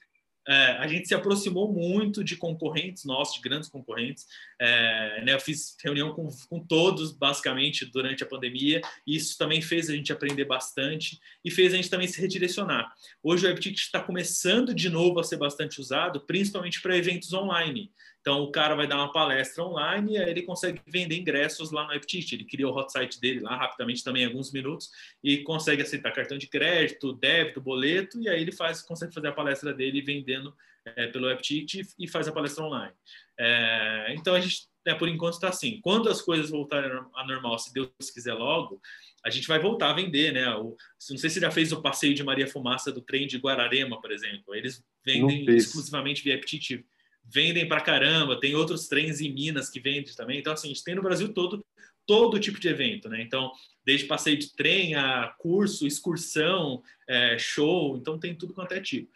é, a gente se aproximou muito de concorrentes nossos, de grandes concorrentes. É, né, eu fiz reunião com, com todos, basicamente, durante a pandemia, e isso também fez a gente aprender bastante e fez a gente também se redirecionar. Hoje o WebTicket está começando de novo a ser bastante usado, principalmente para eventos online. Então, o cara vai dar uma palestra online e aí ele consegue vender ingressos lá no Aptit. Ele cria o hot site dele lá rapidamente também, em alguns minutos, e consegue aceitar cartão de crédito, débito, boleto, e aí ele faz, consegue fazer a palestra dele vendendo é, pelo Aptit e faz a palestra online. É, então, a gente, né, por enquanto, está assim. Quando as coisas voltarem a normal, se Deus quiser logo, a gente vai voltar a vender, né? O, não sei se já fez o passeio de Maria Fumaça do trem de Guararema, por exemplo. Eles vendem exclusivamente via Aptit vendem para caramba, tem outros trens em Minas que vendem também. Então, assim, a gente tem no Brasil todo todo tipo de evento, né? Então, desde passeio de trem a curso, excursão, é, show, então tem tudo quanto é tipo.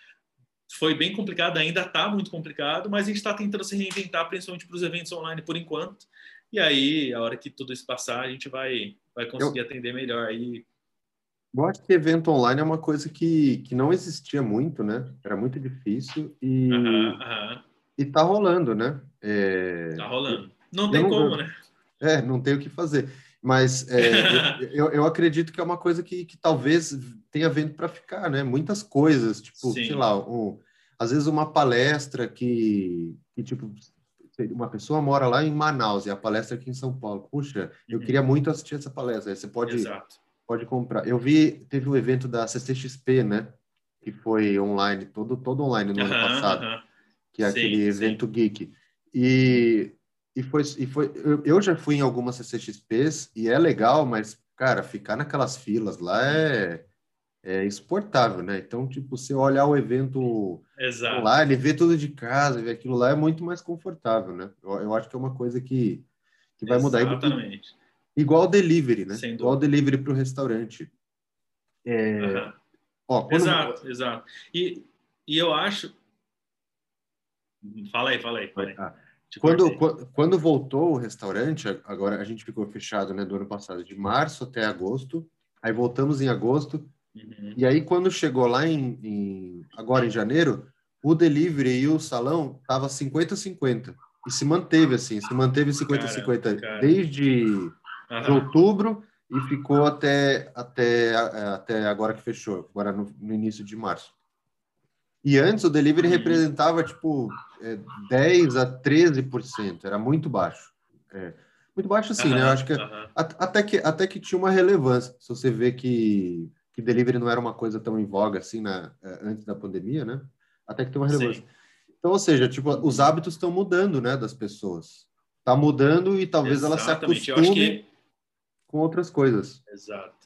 Foi bem complicado, ainda está muito complicado, mas a gente está tentando se reinventar, principalmente para os eventos online por enquanto. E aí, a hora que tudo isso passar, a gente vai, vai conseguir eu, atender melhor. Aí... Eu acho que evento online é uma coisa que, que não existia muito, né? Era muito difícil e, uhum, uhum. E tá rolando, né? É... Tá rolando. Não tem não, como, né? É, não tem o que fazer. Mas é, eu, eu acredito que é uma coisa que, que talvez tenha vindo para ficar, né? Muitas coisas, tipo, Sim. sei lá, um, às vezes uma palestra que, que, tipo, uma pessoa mora lá em Manaus e a palestra aqui em São Paulo. Puxa, eu uhum. queria muito assistir essa palestra. Aí você pode, Exato. pode comprar. Eu vi, teve um evento da CCXP, né? Que foi online, todo, todo online no uhum, ano passado, uhum. Que é sim, aquele evento sim. geek. E e foi, e foi eu, já fui em algumas CCXPs e é legal, mas, cara, ficar naquelas filas lá é, é exportável, né? Então, tipo, você olhar o evento Exato. lá, ele vê tudo de casa, vê aquilo lá, é muito mais confortável, né? Eu, eu acho que é uma coisa que, que vai mudar. Exatamente. Igual o delivery, né? Igual o delivery para o restaurante. É... Uhum. Ó, quando... Exato, exato. E, e eu acho. Fala aí, fala aí. Fala aí. Ah. Quando, quando voltou o restaurante, agora a gente ficou fechado né, do ano passado, de março até agosto, aí voltamos em agosto, uhum. e aí quando chegou lá em, em, agora em janeiro, o delivery e o salão tava 50-50, e se manteve assim, se manteve 50-50 desde uhum. de outubro e ficou até, até, até agora que fechou, agora no, no início de março. E antes o delivery uhum. representava tipo é, 10 a 13%, era muito baixo. É, muito baixo assim, né? Eu acho que, uhum. até que até que tinha uma relevância. Se você vê que, que delivery não era uma coisa tão em voga assim na, é, antes da pandemia, né? Até que tem uma relevância. Sim. Então, ou seja, tipo, os hábitos estão mudando, né, das pessoas. Está mudando e talvez Exatamente. ela se acostume que... com outras coisas. Exato.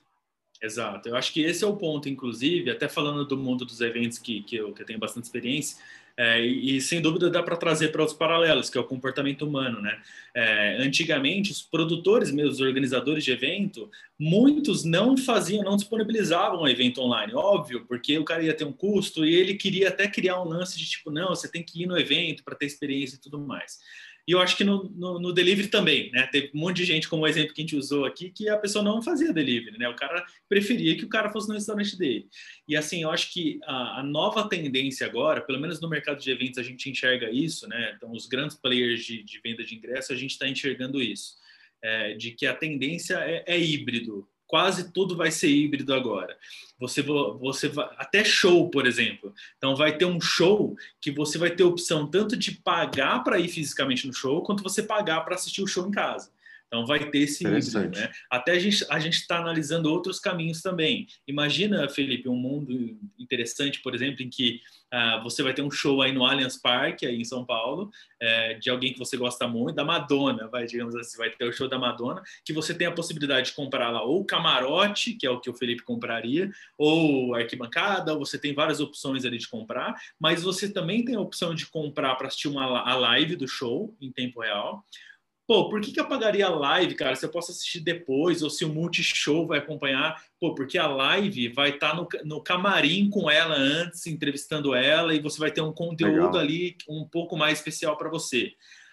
Exato. Eu acho que esse é o ponto, inclusive, até falando do mundo dos eventos que, que, eu, que eu tenho bastante experiência, é, e, sem dúvida dá para trazer para os paralelos, que é o comportamento humano, né? É, antigamente, os produtores, os organizadores de evento, muitos não faziam, não disponibilizavam o evento online, óbvio, porque o cara ia ter um custo e ele queria até criar um lance de tipo, não, você tem que ir no evento para ter experiência e tudo mais. E eu acho que no, no, no, delivery também, né? Teve um monte de gente, como o exemplo que a gente usou aqui, que a pessoa não fazia delivery, né? O cara preferia que o cara fosse no restaurante dele. E assim, eu acho que a, a nova tendência agora, pelo menos no mercado de eventos, a gente enxerga isso, né? Então, os grandes players de, de venda de ingresso, a gente está enxergando isso. É, de que a tendência é, é híbrido, quase tudo vai ser híbrido agora. Você, você vai, até show, por exemplo. Então vai ter um show que você vai ter opção tanto de pagar para ir fisicamente no show, quanto você pagar para assistir o show em casa. Então vai ter esse híbrido, né? Até a gente a gente está analisando outros caminhos também. Imagina, Felipe, um mundo interessante, por exemplo, em que uh, você vai ter um show aí no Allianz Parque, aí em São Paulo, uh, de alguém que você gosta muito, da Madonna, vai, digamos assim, vai ter o show da Madonna, que você tem a possibilidade de comprar lá ou camarote, que é o que o Felipe compraria, ou arquibancada, você tem várias opções ali de comprar, mas você também tem a opção de comprar para assistir uma a live do show em tempo real Pô, por que, que eu pagaria a live, cara, se eu posso assistir depois, ou se o Multishow vai acompanhar? Pô, porque a live vai estar tá no, no camarim com ela antes, entrevistando ela, e você vai ter um conteúdo Legal. ali um pouco mais especial para você.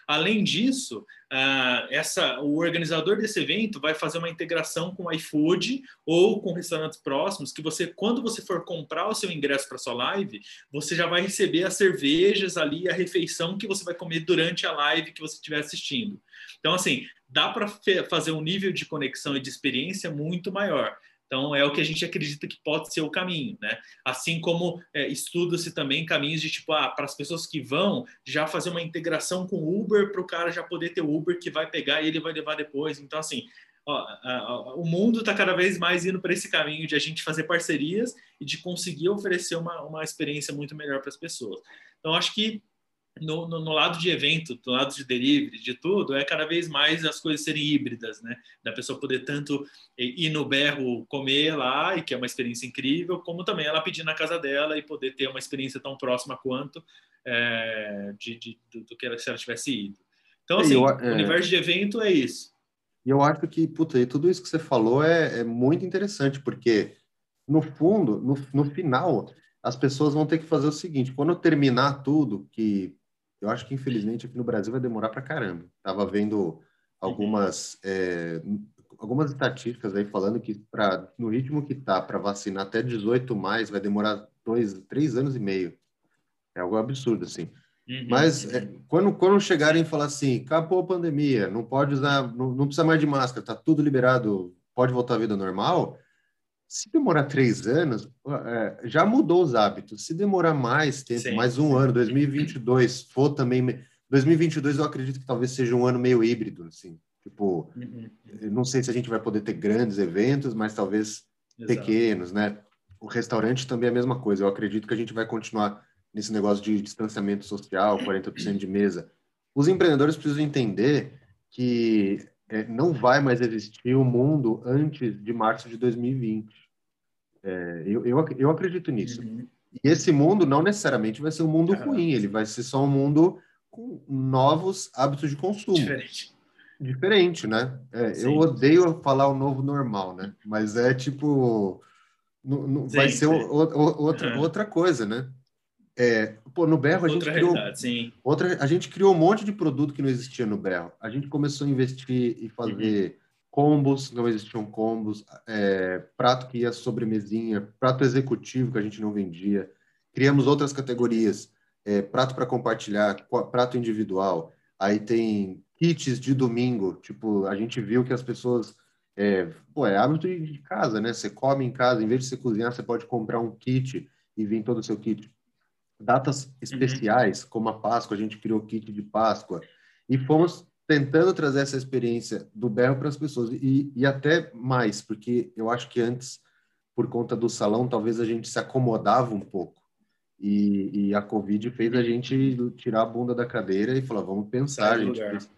Além disso, uh, essa, o organizador desse evento vai fazer uma integração com o iFood ou com restaurantes próximos, que você, quando você for comprar o seu ingresso para sua live, você já vai receber as cervejas ali, a refeição que você vai comer durante a live que você estiver assistindo. Então, assim, dá para fazer um nível de conexão e de experiência muito maior. Então, é o que a gente acredita que pode ser o caminho, né? Assim como é, estuda-se também caminhos de tipo, ah, para as pessoas que vão, já fazer uma integração com o Uber para o cara já poder ter o Uber que vai pegar e ele vai levar depois. Então, assim, ó, o mundo está cada vez mais indo para esse caminho de a gente fazer parcerias e de conseguir oferecer uma, uma experiência muito melhor para as pessoas. Então, acho que no, no, no, lado de evento, do lado de delivery, de tudo, é cada vez mais as coisas serem híbridas, né? Da pessoa poder tanto ir no berro comer lá, e que é uma experiência incrível, como também ela pedir na casa dela e poder ter uma experiência tão próxima quanto é, de, de, do, do, que ela, se ela tivesse ido. Então, assim, eu, é... o universo de evento é isso. E eu acho que, puta, e tudo isso que você falou é, é muito interessante, porque, no fundo, no, no final, as pessoas vão ter que fazer o seguinte: quando terminar tudo, que eu acho que, infelizmente, aqui no Brasil vai demorar para caramba. Tava vendo algumas é, algumas estatísticas aí falando que para no ritmo que tá para vacinar até 18 mais vai demorar dois, três anos e meio. É algo absurdo assim. Uhum, Mas. É, quando quando chegarem e falar assim, acabou a pandemia, não pode usar, não, não precisa mais de máscara, tá tudo liberado, pode voltar à vida normal. Se demorar três anos, é, já mudou os hábitos. Se demorar mais tempo, sim, mais um sim. ano, 2022 for também 2022 eu acredito que talvez seja um ano meio híbrido, assim. Tipo, uhum. não sei se a gente vai poder ter grandes eventos, mas talvez Exato. pequenos, né? O restaurante também é a mesma coisa. Eu acredito que a gente vai continuar nesse negócio de distanciamento social, 40% de mesa. Os empreendedores precisam entender que é, não vai mais existir o um mundo antes de março de 2020. É, eu, eu, eu acredito nisso. Uhum. E esse mundo não necessariamente vai ser um mundo ruim, ele vai ser só um mundo com novos hábitos de consumo. Diferente diferente, né? É, eu odeio falar o novo normal, né? Mas é tipo. No, no, sim, vai ser o, o, outra, uhum. outra coisa, né? É, pô, no Berro a outra gente criou. Sim. Outra, a gente criou um monte de produto que não existia no Berro. A gente começou a investir e fazer uhum. combos, não existiam combos, é, prato que ia sobremesinha, prato executivo que a gente não vendia. Criamos outras categorias, é, prato para compartilhar, prato individual. Aí tem kits de domingo. Tipo, a gente viu que as pessoas. É, pô, é hábito de casa, né? Você come em casa, em vez de você cozinhar, você pode comprar um kit e vir todo o seu kit. Datas especiais, uhum. como a Páscoa, a gente criou kit de Páscoa. E fomos tentando trazer essa experiência do berro para as pessoas. E, e até mais, porque eu acho que antes, por conta do salão, talvez a gente se acomodava um pouco. E, e, a Covid fez a gente tirar a bunda da cadeira e falar, vamos pensar, Sai gente.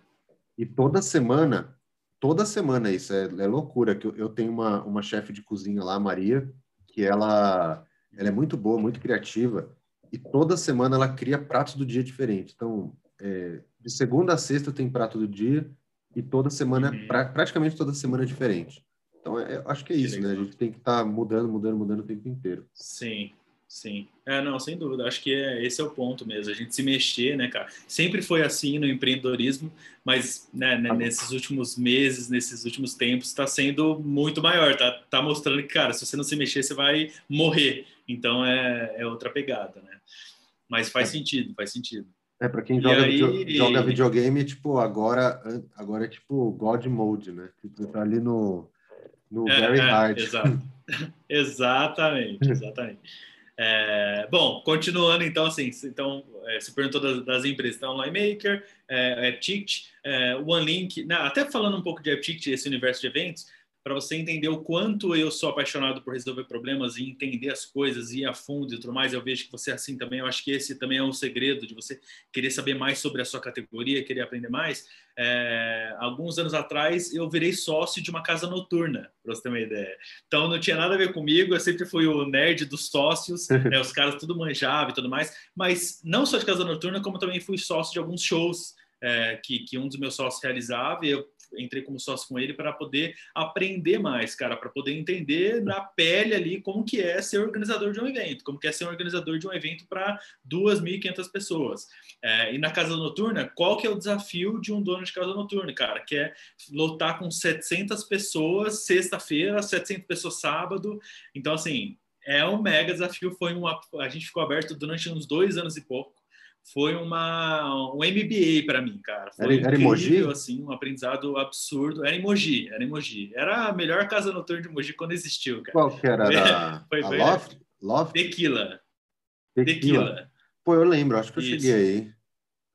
E toda semana, toda semana isso é, é loucura, que eu, eu, tenho uma, uma chefe de cozinha lá, Maria, que ela, ela é muito boa, muito criativa, e toda semana ela cria pratos do dia diferente. Então, é, de segunda a sexta tem prato do dia, e toda semana, uhum. pra, praticamente toda semana é diferente. Então, é, acho que é isso, que né? A gente tem que estar tá mudando, mudando, mudando o tempo inteiro. Sim, Sim. É, não, sem dúvida. Acho que é, esse é o ponto mesmo. A gente se mexer, né, cara? Sempre foi assim no empreendedorismo, mas né, né, nesses últimos meses, nesses últimos tempos, está sendo muito maior. Tá, tá mostrando que, cara, se você não se mexer, você vai morrer. Então é, é outra pegada, né? Mas faz é. sentido, faz sentido. É, para quem joga, aí... video, joga videogame, tipo, agora, agora é tipo God Mode, né? Tipo, tá ali no, no é, Very é, Hard. Exato. exatamente, exatamente. É, bom, continuando então, assim, então, é, você perguntou das, das empresas, então, OnlineMaker, é, AppTicket, é, OneLink, né, até falando um pouco de AppTicket, esse universo de eventos, para você entender o quanto eu sou apaixonado por resolver problemas e entender as coisas e ir a fundo e tudo mais. Eu vejo que você é assim também. Eu acho que esse também é um segredo de você querer saber mais sobre a sua categoria, querer aprender mais. É, alguns anos atrás, eu virei sócio de uma casa noturna, para você ter uma ideia. Então, não tinha nada a ver comigo. Eu sempre fui o nerd dos sócios, né, os caras tudo manjavam e tudo mais. Mas não só de casa noturna, como também fui sócio de alguns shows é, que, que, um dos meus sócios realizava, e eu entrei como sócio com ele para poder aprender mais, cara, para poder entender na pele ali como que é ser organizador de um evento, como que é ser um organizador de um evento para 2.500 pessoas. É, e na casa noturna, qual que é o desafio de um dono de casa noturna, cara? Que é lotar com 700 pessoas sexta-feira, 700 pessoas sábado. Então, assim, é um mega desafio. Foi uma, a gente ficou aberto durante uns dois anos e pouco foi uma, um MBA para mim, cara. Foi era, era incrível, emoji? assim, um aprendizado absurdo. Era emoji, era emoji. Era a melhor casa noturna de emoji quando existiu, cara. Qual que era? A, foi, a foi, Loft? Loft? Tequila. Tequila. Tequila. Pô, eu lembro, acho que eu Isso. cheguei aí.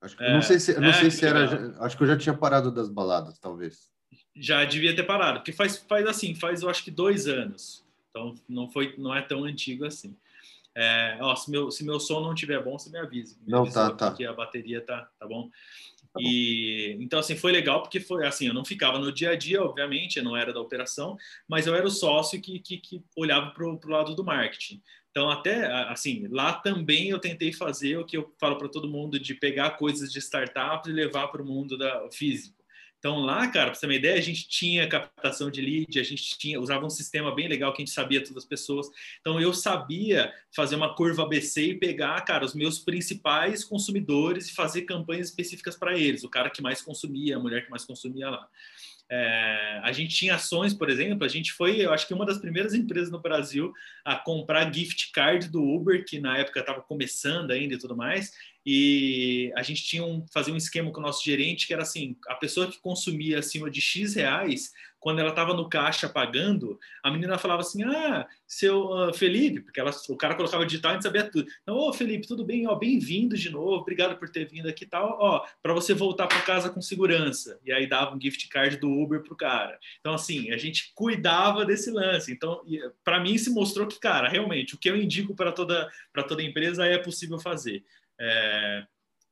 Acho é, não sei se, não é, sei se era. Acho que eu já tinha parado das baladas, talvez. Já devia ter parado, porque faz, faz assim, faz eu acho que dois anos. Então não foi, não é tão antigo assim. É, ó, se, meu, se meu som não estiver bom, você me avisa. Me não, avisa, tá, tá. Porque a bateria tá, tá bom. Tá e então assim foi legal porque foi assim eu não ficava no dia a dia obviamente eu não era da operação mas eu era o sócio que, que, que olhava para o lado do marketing então até assim lá também eu tentei fazer o que eu falo para todo mundo de pegar coisas de startup e levar para o mundo da físico Então lá, cara, para você ter uma ideia, a gente tinha captação de lead, a gente tinha usava um sistema bem legal que a gente sabia todas as pessoas. Então eu sabia fazer uma curva ABC e pegar, cara, os meus principais consumidores e fazer campanhas específicas para eles, o cara que mais consumia, a mulher que mais consumia lá. É, a gente tinha ações, por exemplo, a gente foi, eu acho que uma das primeiras empresas no Brasil a comprar gift card do Uber, que na época estava começando ainda e tudo mais, e a gente tinha um, fazer um esquema com o nosso gerente que era assim, a pessoa que consumia acima de X reais, quando ela estava no caixa pagando, a menina falava assim, ah, seu uh, Felipe, porque ela, o cara colocava digital e sabia tudo. Então, ô Felipe, tudo bem? Ó, bem-vindo de novo, obrigado por ter vindo aqui e tal. Ó, para você voltar para casa com segurança. E aí dava um gift card do Uber pro cara. Então, assim, a gente cuidava desse lance. Então, para mim se mostrou que, cara, realmente, o que eu indico para toda, toda empresa é possível fazer. É,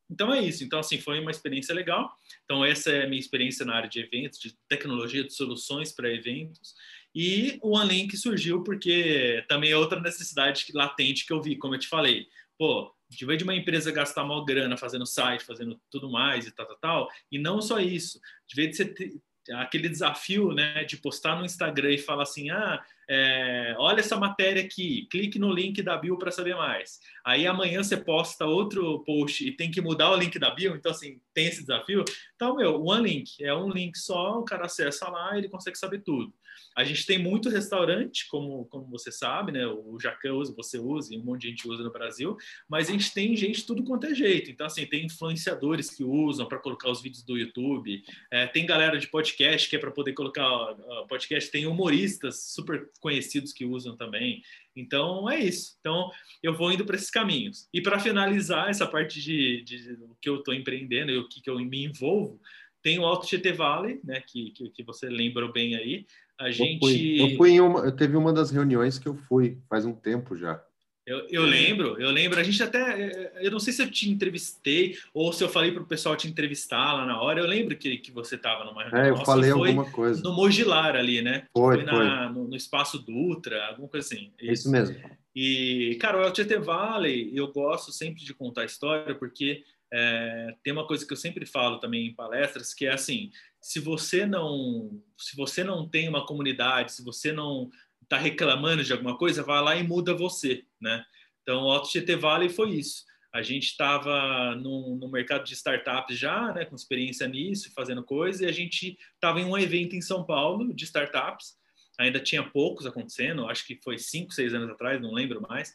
então é isso. Então, assim, foi uma experiência legal. Então, essa é a minha experiência na área de eventos, de tecnologia, de soluções para eventos. E o OneLink surgiu porque também é outra necessidade latente que eu vi, como eu te falei. Pô, de vez de uma empresa gastar mal grana fazendo site, fazendo tudo mais e tal, tal, tal, e não só isso, de vez de você ter aquele desafio, né, de postar no Instagram e falar assim, ah, é, olha essa matéria aqui, clique no link da bio para saber mais. Aí amanhã você posta outro post e tem que mudar o link da bio, então assim, tem esse desafio. Então, meu, one link, é um link só, o cara acessa lá e ele consegue saber tudo. A gente tem muito restaurante, como, como você sabe, né? O Jacan usa, você usa, e um monte de gente usa no Brasil, mas a gente tem gente tudo quanto é jeito. Então, assim, tem influenciadores que usam para colocar os vídeos do YouTube, é, tem galera de podcast que é para poder colocar podcast, tem humoristas super conhecidos que usam também. Então, é isso. Então, eu vou indo para esses caminhos. E para finalizar essa parte de, de, de, que eu estou empreendendo e o que, que eu me envolvo, tem o Alto Tietê Valley, né, que, que, que você lembrou bem aí, a gente. Eu fui, eu fui em uma. Eu teve uma das reuniões que eu fui faz um tempo já. Eu, eu lembro, eu lembro. A gente até. Eu não sei se eu te entrevistei ou se eu falei para o pessoal te entrevistar lá na hora. Eu lembro que, que você estava numa reunião. É, eu falei alguma coisa. No Mogilar ali, né? Foi, foi, na, no, no, espaço Dutra, alguma coisa assim. Isso, Isso mesmo. E, cara, o El Tietê Valley, eu gosto sempre de contar a história porque é, tem uma coisa que eu sempre falo também em palestras, que é assim, se você não, se você não tem uma comunidade, se você não está reclamando de alguma coisa, vai lá e muda você, né? Então, o Auto GT Valley foi isso. A gente estava no, no, mercado de startups já, né, com experiência nisso, fazendo coisa, e a gente estava em um evento em São Paulo de startups. Ainda tinha poucos acontecendo, acho que foi cinco, seis anos atrás, não lembro mais.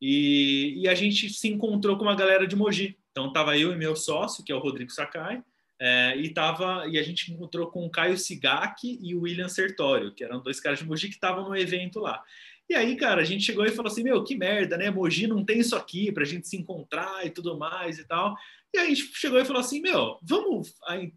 E, e a gente se encontrou com uma galera de Mogi. Então, estava eu e meu sócio, que é o Rodrigo Sakai, é, e, tava, e a gente encontrou com o Caio Sigaki e o William Sertório, que eram dois caras de Mogi que estavam no evento lá. E aí, cara, a gente chegou e falou assim: Meu, que merda, né? Mogi não tem isso aqui para a gente se encontrar e tudo mais e tal. E aí a gente chegou e falou assim: Meu, vamos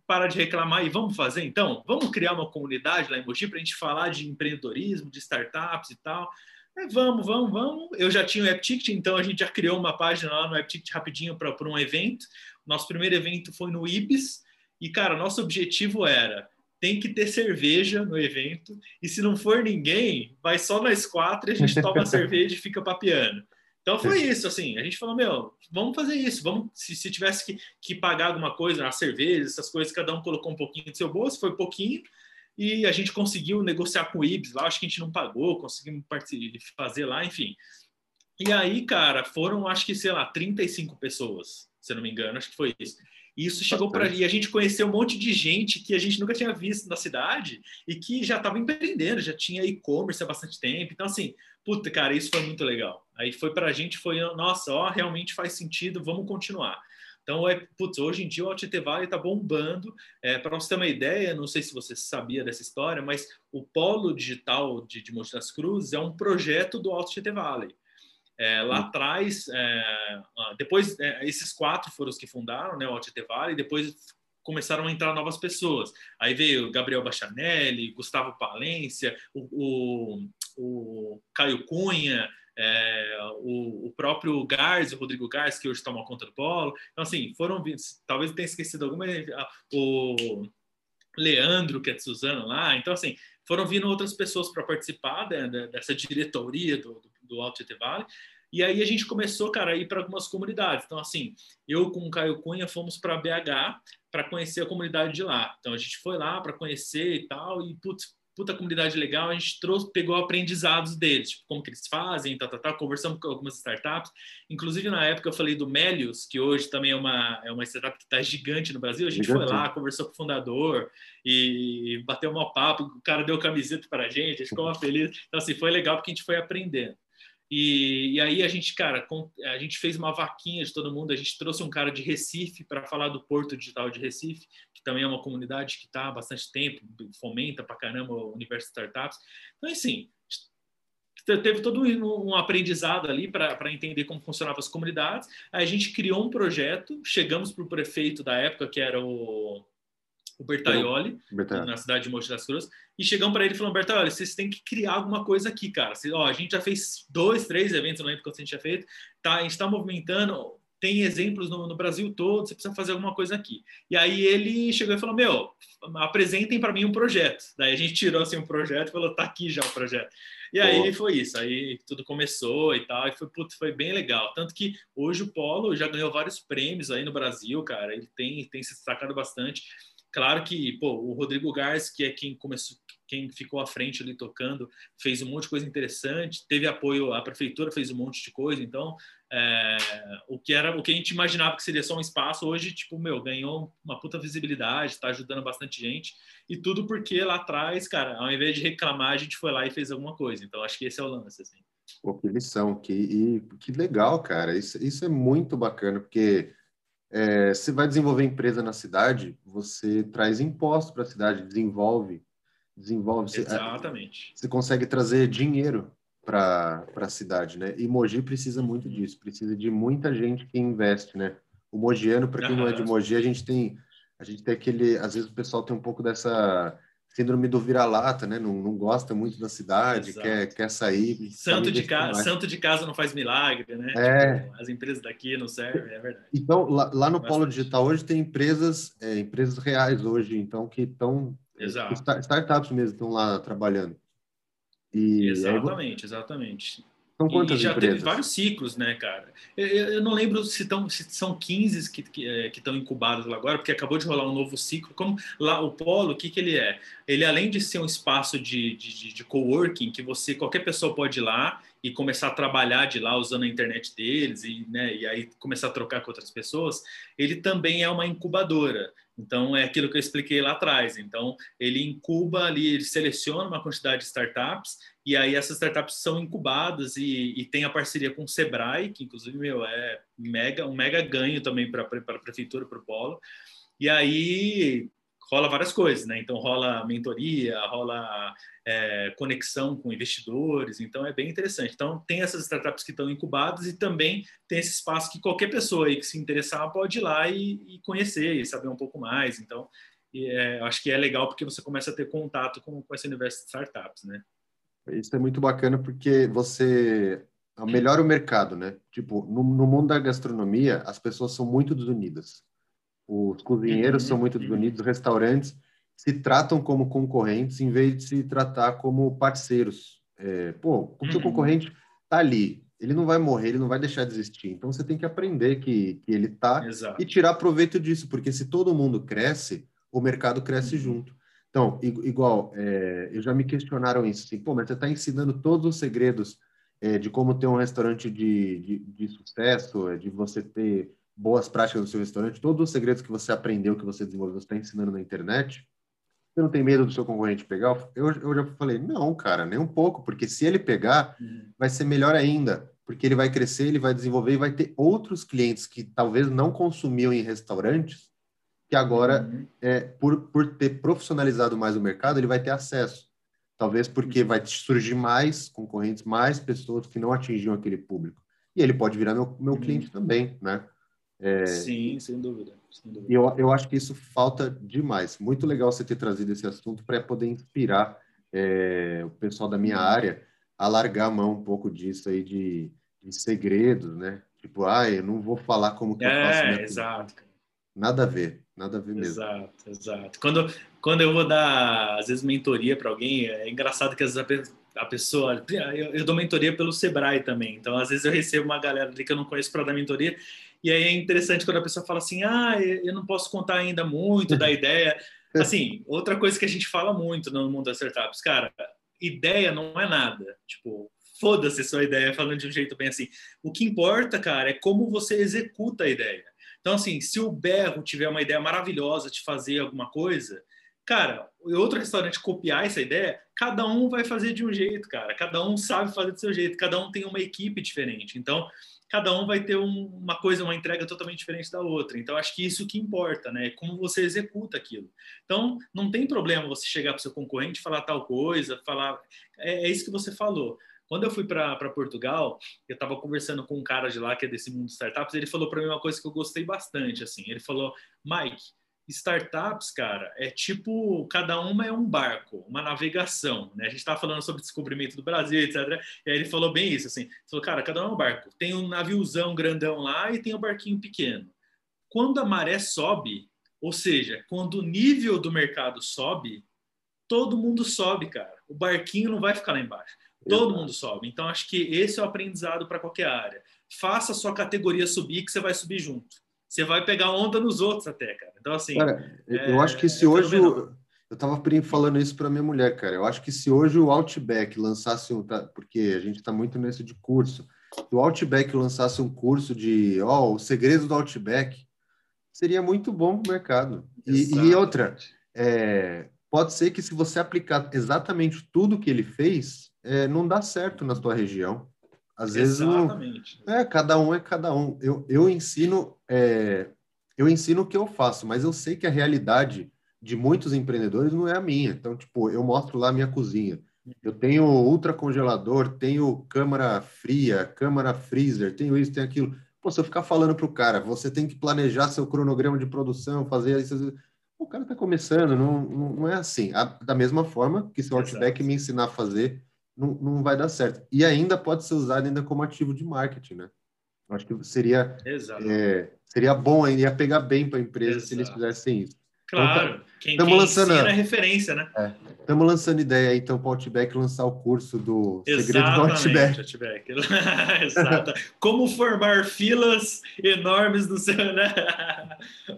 parar de reclamar e vamos fazer então? Vamos criar uma comunidade lá em Mogi para a gente falar de empreendedorismo, de startups e tal. É, vamos, vamos, vamos. Eu já tinha o AppTicket, então a gente já criou uma página lá no AppTicket rapidinho para um evento. Nosso primeiro evento foi no Ibis. E, cara, nosso objetivo era tem que ter cerveja no evento, e se não for ninguém, vai só nós quatro e a gente toma cerveja e fica papiando. Então foi isso, assim, a gente falou, meu, vamos fazer isso, vamos, se, se tivesse que, que pagar alguma coisa, a cerveja, essas coisas, cada um colocou um pouquinho do seu bolso, foi pouquinho, e a gente conseguiu negociar com o Ibis lá, acho que a gente não pagou, conseguimos fazer lá, enfim. E aí, cara, foram, acho que, sei lá, 35 pessoas, se não me engano, acho que foi isso. E isso chegou para e a gente conheceu um monte de gente que a gente nunca tinha visto na cidade e que já estava empreendendo, já tinha e-commerce há bastante tempo. Então, assim, puta, cara, isso foi muito legal. Aí foi para a gente, foi, nossa, ó, realmente faz sentido, vamos continuar. Então, é, putz, hoje em dia o Altite Valley está bombando. É, para você ter uma ideia, não sei se você sabia dessa história, mas o Polo Digital de, de Monte das Cruzes é um projeto do Altite Valley. É, lá atrás, é, depois, é, esses quatro foram os que fundaram né, o Altite Valley, depois começaram a entrar novas pessoas. Aí veio Gabriel Bachanelli, Gustavo Palência, o, o, o Caio Cunha, é, o, o, próprio Gars, o Rodrigo Gars, que hoje toma conta do polo. Então, assim, foram talvez tenha esquecido alguma, o Leandro, que é de Suzano lá. Então, assim, foram vindo outras pessoas para participar dessa diretoria do, do, do Alto Tietê Vale. E aí a gente começou, cara, a ir para algumas comunidades. Então, assim, eu com o Caio Cunha fomos para BH para conhecer a comunidade de lá. Então a gente foi lá para conhecer e tal, e putz, puta comunidade legal, a gente trouxe, pegou aprendizados deles, tipo, como que eles fazem, tá, tá, tá, conversamos com algumas startups, inclusive na época eu falei do Melius, que hoje também é uma, é uma startup que está gigante no Brasil, a gente gigante. foi lá, conversou com o fundador e bateu um papo, o cara deu camiseta para a gente, a gente ficou feliz, então assim, foi legal porque a gente foi aprendendo. E, e, aí a gente, cara, a gente fez uma vaquinha de todo mundo, a gente trouxe um cara de Recife para falar do Porto Digital de Recife, que também é uma comunidade que está há bastante tempo, fomenta para caramba o universo de startups. Então, assim, teve todo um aprendizado ali para entender como funcionavam as comunidades. Aí a gente criou um projeto, chegamos para o prefeito da época, que era o o Bertaioli, na cidade de Monte das Cruzes, e chegamos para ele e falamos, Bertaioli, vocês têm que criar alguma coisa aqui, cara. Vocês, ó, a gente já fez dois, três eventos, não lembro quantos a gente já fez, tá, a gente está movimentando, tem exemplos no, no, Brasil todo, você precisa fazer alguma coisa aqui. E aí ele chegou e falou, meu, apresentem para mim um projeto. Daí a gente tirou assim um projeto e falou, tá aqui já o projeto. E aí foi isso, aí tudo começou e tal, e foi, putz, foi bem legal. Tanto que hoje o Polo já ganhou vários prêmios aí no Brasil, cara, ele tem, tem se destacado bastante. Claro que, pô, o Rodrigo Gars, que é quem começou, quem ficou à frente ali tocando, fez um monte de coisa interessante, teve apoio, a prefeitura fez um monte de coisa, então é, o que era o que a gente imaginava que seria só um espaço, hoje, tipo, meu, ganhou uma puta visibilidade, está ajudando bastante gente, e tudo porque lá atrás, cara, ao invés de reclamar, a gente foi lá e fez alguma coisa. Então, acho que esse é o lance, assim. Pô, que lição, que, e, que legal, cara. Isso, isso é muito bacana, porque é, você vai desenvolver empresa na cidade, você traz impostos para a cidade, desenvolve, desenvolve. É, Exatamente. Você, você consegue trazer dinheiro para a cidade, né? E Mogi precisa muito uhum. disso, precisa de muita gente que investe, né? O mogiano, para quem não é de Mogi, a gente tem a gente tem aquele, às vezes o pessoal tem um pouco dessa síndrome do vira-lata, né? Não, não gosta muito da cidade, quer, quer sair. Santo de, ca... Santo de casa não faz milagre, né? É. Tipo, as empresas daqui não servem, é verdade. Então, lá, lá no Polo Digital hoje tem empresas, é, empresas reais hoje, então, que estão... Startups mesmo estão lá trabalhando. E exatamente, aí... exatamente. São quantas e já empresas? teve vários ciclos, né, cara? Eu, eu não lembro se, tão, se são 15 que estão que, que incubados lá agora, porque acabou de rolar um novo ciclo. Como lá o Polo, o que, que ele é? Ele, além de ser um espaço de, de, de coworking, que você, qualquer pessoa pode ir lá e começar a trabalhar de lá usando a internet deles e, né, e aí começar a trocar com outras pessoas, ele também é uma incubadora. Então, é aquilo que eu expliquei lá atrás. Então, ele incuba ali, ele seleciona uma quantidade de startups e aí essas startups são incubadas e, e tem a parceria com o Sebrae, que inclusive meu, é mega, um mega ganho também para a prefeitura, para o Polo. E aí rola várias coisas, né? Então rola mentoria, rola é, conexão com investidores, então é bem interessante. Então tem essas startups que estão incubadas e também tem esse espaço que qualquer pessoa aí que se interessar pode ir lá e, e conhecer e saber um pouco mais. Então é, acho que é legal porque você começa a ter contato com, com esse universo de startups, né? Isso é muito bacana porque você melhora o mercado, né? Tipo, no, no mundo da gastronomia, as pessoas são muito desunidas. Os cozinheiros são muito desunidos, os restaurantes se tratam como concorrentes em vez de se tratar como parceiros. É, pô, o seu uhum. concorrente tá ali, ele não vai morrer, ele não vai deixar de existir. Então você tem que aprender que, que ele tá Exato. e tirar proveito disso, porque se todo mundo cresce, o mercado cresce uhum. junto. Então, igual, é, eu já me questionaram isso, assim, pô, mas você está ensinando todos os segredos é, de como ter um restaurante de, de, de, sucesso, é, de você ter boas práticas no seu restaurante, todos os segredos que você aprendeu, que você desenvolveu, você está ensinando na internet, você não tem medo do seu concorrente pegar? Eu, eu já falei, não, cara, nem um pouco, porque se ele pegar, uhum. vai ser melhor ainda, porque ele vai crescer, ele vai desenvolver e vai ter outros clientes que talvez não consumiam em restaurantes, que agora, uhum. é, por, por ter profissionalizado mais o mercado, ele vai ter acesso. Talvez porque uhum. vai surgir mais concorrentes, mais pessoas que não atingiam aquele público. E ele pode virar meu, meu uhum. cliente também, né? É, Sim, sem dúvida. Sem dúvida. Eu, eu acho que isso falta demais. Muito legal você ter trazido esse assunto para poder inspirar é, o pessoal da minha área a largar a mão um pouco disso aí de, de segredos, né? Tipo, ah, eu não vou falar como que é, eu faço. É, exato. Nada a ver. Nada a ver mesmo. Exato, exato. Quando, quando eu vou dar, às vezes, mentoria para alguém, é engraçado que às vezes a pessoa. Eu, eu, dou mentoria pelo Sebrae também. Então, às vezes, eu recebo uma galera ali que eu não conheço para dar mentoria. E aí é interessante quando a pessoa fala assim: ah, eu não posso contar ainda muito da ideia. Assim, outra coisa que a gente fala muito no mundo das startups, cara, ideia não é nada. Tipo, foda-se sua ideia, falando de um jeito bem assim. O que importa, cara, é como você executa a ideia. Então, assim, se o Berro tiver uma ideia maravilhosa de fazer alguma coisa, cara, outro restaurante copiar essa ideia, cada um vai fazer de um jeito, cara. Cada um sabe fazer do seu jeito, cada um tem uma equipe diferente. Então, cada um vai ter um, uma coisa, uma entrega totalmente diferente da outra. Então, acho que isso que importa, né? Como você executa aquilo. Então, não tem problema você chegar para o seu concorrente falar tal coisa, falar. É, é isso que você falou. Quando eu fui para Portugal, eu estava conversando com um cara de lá que é desse mundo de startups, ele falou para mim uma coisa que eu gostei bastante, assim. Ele falou, Mike, startups, cara, é tipo, cada uma é um barco, uma navegação, né? A gente estava falando sobre descobrimento do Brasil, etc. E aí ele falou bem isso, assim, falou, cara, cada um é um barco. Tem um naviozão grandão lá e tem um barquinho pequeno. Quando a maré sobe, ou seja, quando o nível do mercado sobe, todo mundo sobe, cara. O barquinho não vai ficar lá embaixo. Todo mundo sobe. Então, acho que esse é o aprendizado para qualquer área. Faça a sua categoria subir, que você vai subir junto você vai pegar onda nos outros até, cara. Então, assim. Cara, é, eu acho que se é hoje. Eu, eu tava falando isso para minha mulher, cara. Eu acho que se hoje o Outback lançasse um. Tá, porque a gente está muito nesse de curso. Se o Outback lançasse um curso de. Ó, oh, o segredo do Outback, seria muito bom para o mercado. E, e, outra. É, pode ser que se você aplicar exatamente tudo que ele fez, é, não dá certo na sua região. Às vezes Exatamente. é, cada um é cada um. Eu, eu ensino é, eu ensino o que eu faço, mas eu sei que a realidade de muitos empreendedores não é a minha. Então, tipo, eu mostro lá a minha cozinha. Eu tenho ultra congelador, tenho câmara fria, câmara freezer, tenho isso, tenho aquilo. Pô, se eu ficar falando para o cara, você tem que planejar seu cronograma de produção, fazer isso. O cara está começando, não, não, é assim. Da mesma forma que se o Outback me ensinar a fazer, não, não vai dar certo. E ainda pode ser usado ainda como ativo de marketing, né? Eu acho que seria, é, seria bom, ainda ia pegar bem para a empresa Exato. se eles fizessem isso. Claro, então, quem, quem lançando, ensina é referência, né? Estamos é, lançando ideia aí, então, para o Outback lançar o curso do Segredo do Outback. Outback. Exato. Como formar filas enormes no seu... Né?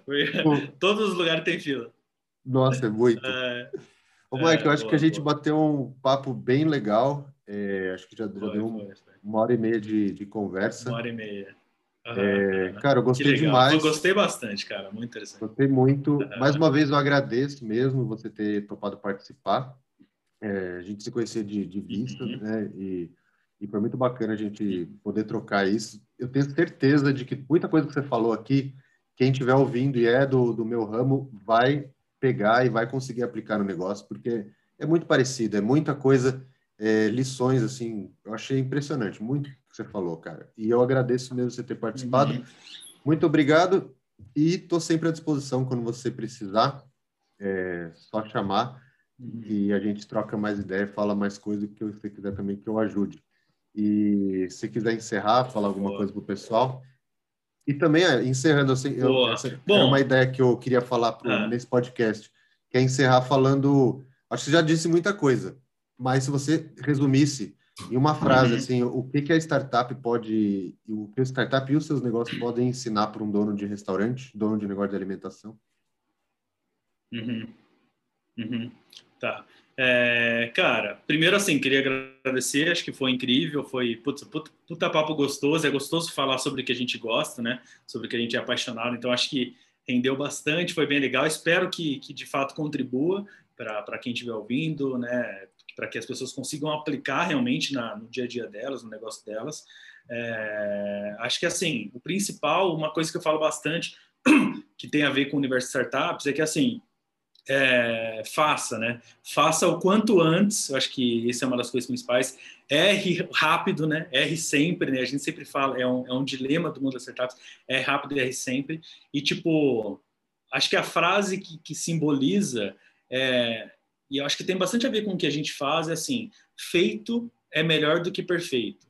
Todos os lugares tem fila. Nossa, é muito. É... Ô, Mike, é, eu acho boa, que a gente boa. bateu um papo bem legal. É, acho que já, já deu um, uma hora e meia de, de conversa. Uma hora e meia. Uhum, é, uhum. Cara, eu gostei demais. Eu gostei bastante, cara. Muito interessante. Gostei muito. Uhum. Mais uma vez, eu agradeço mesmo você ter topado participar. É, a gente se conhecia de, de vista, uhum. né? E, e foi muito bacana a gente poder trocar isso. Eu tenho certeza de que muita coisa que você falou aqui, quem estiver ouvindo e é do, do meu ramo, vai pegar e vai conseguir aplicar no negócio, porque é muito parecido, é muita coisa, é, lições, assim, eu achei impressionante, muito que você falou, cara. E eu agradeço mesmo você ter participado. Uhum. Muito obrigado e estou sempre à disposição quando você precisar, é só chamar uhum. e a gente troca mais ideia, fala mais coisa que você quiser também que eu ajude. E se quiser encerrar, falar alguma coisa para o pessoal, e também, é, encerrando, assim, eu, essa Bom, é uma ideia que eu queria falar pro, ah. nesse podcast, que é encerrar falando. Acho que você já disse muita coisa, mas se você resumisse em uma frase, uhum. assim, o que, que a startup pode, o que a startup e os seus negócios podem ensinar para um dono de restaurante, dono de negócio de alimentação? Uhum. Uhum. Tá. É, cara, primeiro assim, queria agradecer, acho que foi incrível, foi puta, puta, papo gostoso, é gostoso falar sobre o que a gente gosta, né? Sobre o que a gente é apaixonado, então acho que rendeu bastante, foi bem legal, espero que, que de fato contribua para quem estiver ouvindo, né? Para que as pessoas consigam aplicar realmente na, no dia a dia delas, no negócio delas. É, acho que assim, o principal, uma coisa que eu falo bastante, que tem a ver com o universo de startups, é que assim, é, faça, né? Faça o quanto antes, eu acho que essa é uma das coisas principais. Erre rápido, né? Erre sempre, né? A gente sempre fala, é um, é um dilema do mundo das startups, é rápido e erre sempre. E, tipo, acho que a frase que, que simboliza, é, e eu acho que tem bastante a ver com o que a gente faz, é assim, feito é melhor do que perfeito.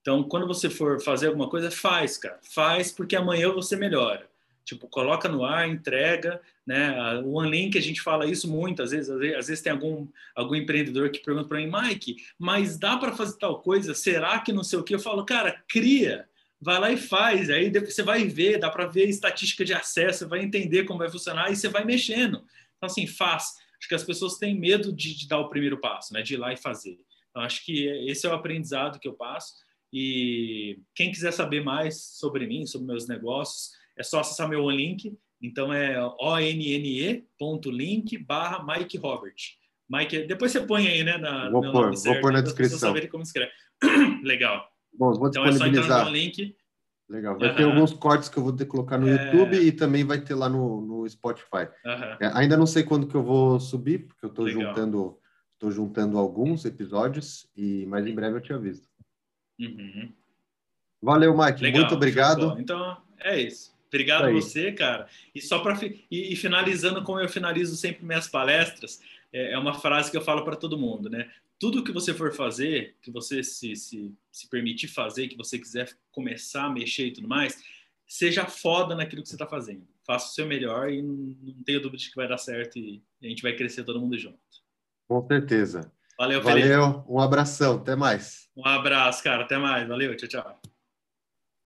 Então, quando você for fazer alguma coisa, faz, cara. Faz, porque amanhã você melhora. Tipo, coloca no ar, entrega, né? O OneLink, a gente fala isso muitas vezes, às vezes, às vezes tem algum, algum empreendedor que pergunta para mim, Mike, mas dá para fazer tal coisa? Será que não sei o que? Eu falo, cara, cria, vai lá e faz. Aí depois você vai ver, dá para ver estatística de acesso, vai entender como vai funcionar e você vai mexendo. Então, assim, faz. Acho que as pessoas têm medo de, de dar o primeiro passo, né? De ir lá e fazer. Então, acho que esse é o aprendizado que eu passo. E quem quiser saber mais sobre mim, sobre meus negócios, é só acessar meu link. Então é onne.link barra Mike Robert. Mike, depois você põe aí, né? Na, vou pôr, vou pôr na descrição. saber como escreve. Legal. Bom, vou então disponibilizar. é só entrar no link. Legal. Vai ter alguns cortes que eu vou colocar no é... YouTube e também vai ter lá no, no Spotify. É, ainda não sei quando que eu vou subir, porque eu estou juntando, tô juntando alguns episódios, e mas em breve eu te aviso. Uhum. Valeu, Mike. Legal, Muito obrigado. Então, é isso. Obrigado a você, cara. E só para e, e, finalizando como eu finalizo sempre minhas palestras, é, é uma frase que eu falo para todo mundo, né? Tudo que você for fazer, que você se, se, se permitir fazer, que você quiser começar a mexer e tudo mais, seja foda naquilo que você está fazendo. Faça o seu melhor e não, tenho dúvida de que vai dar certo e, e a gente vai crescer todo mundo junto. Com certeza. Valeu, Valeu, Felipe. um abração, até mais. Um abraço, cara, até mais. Valeu, tchau, tchau.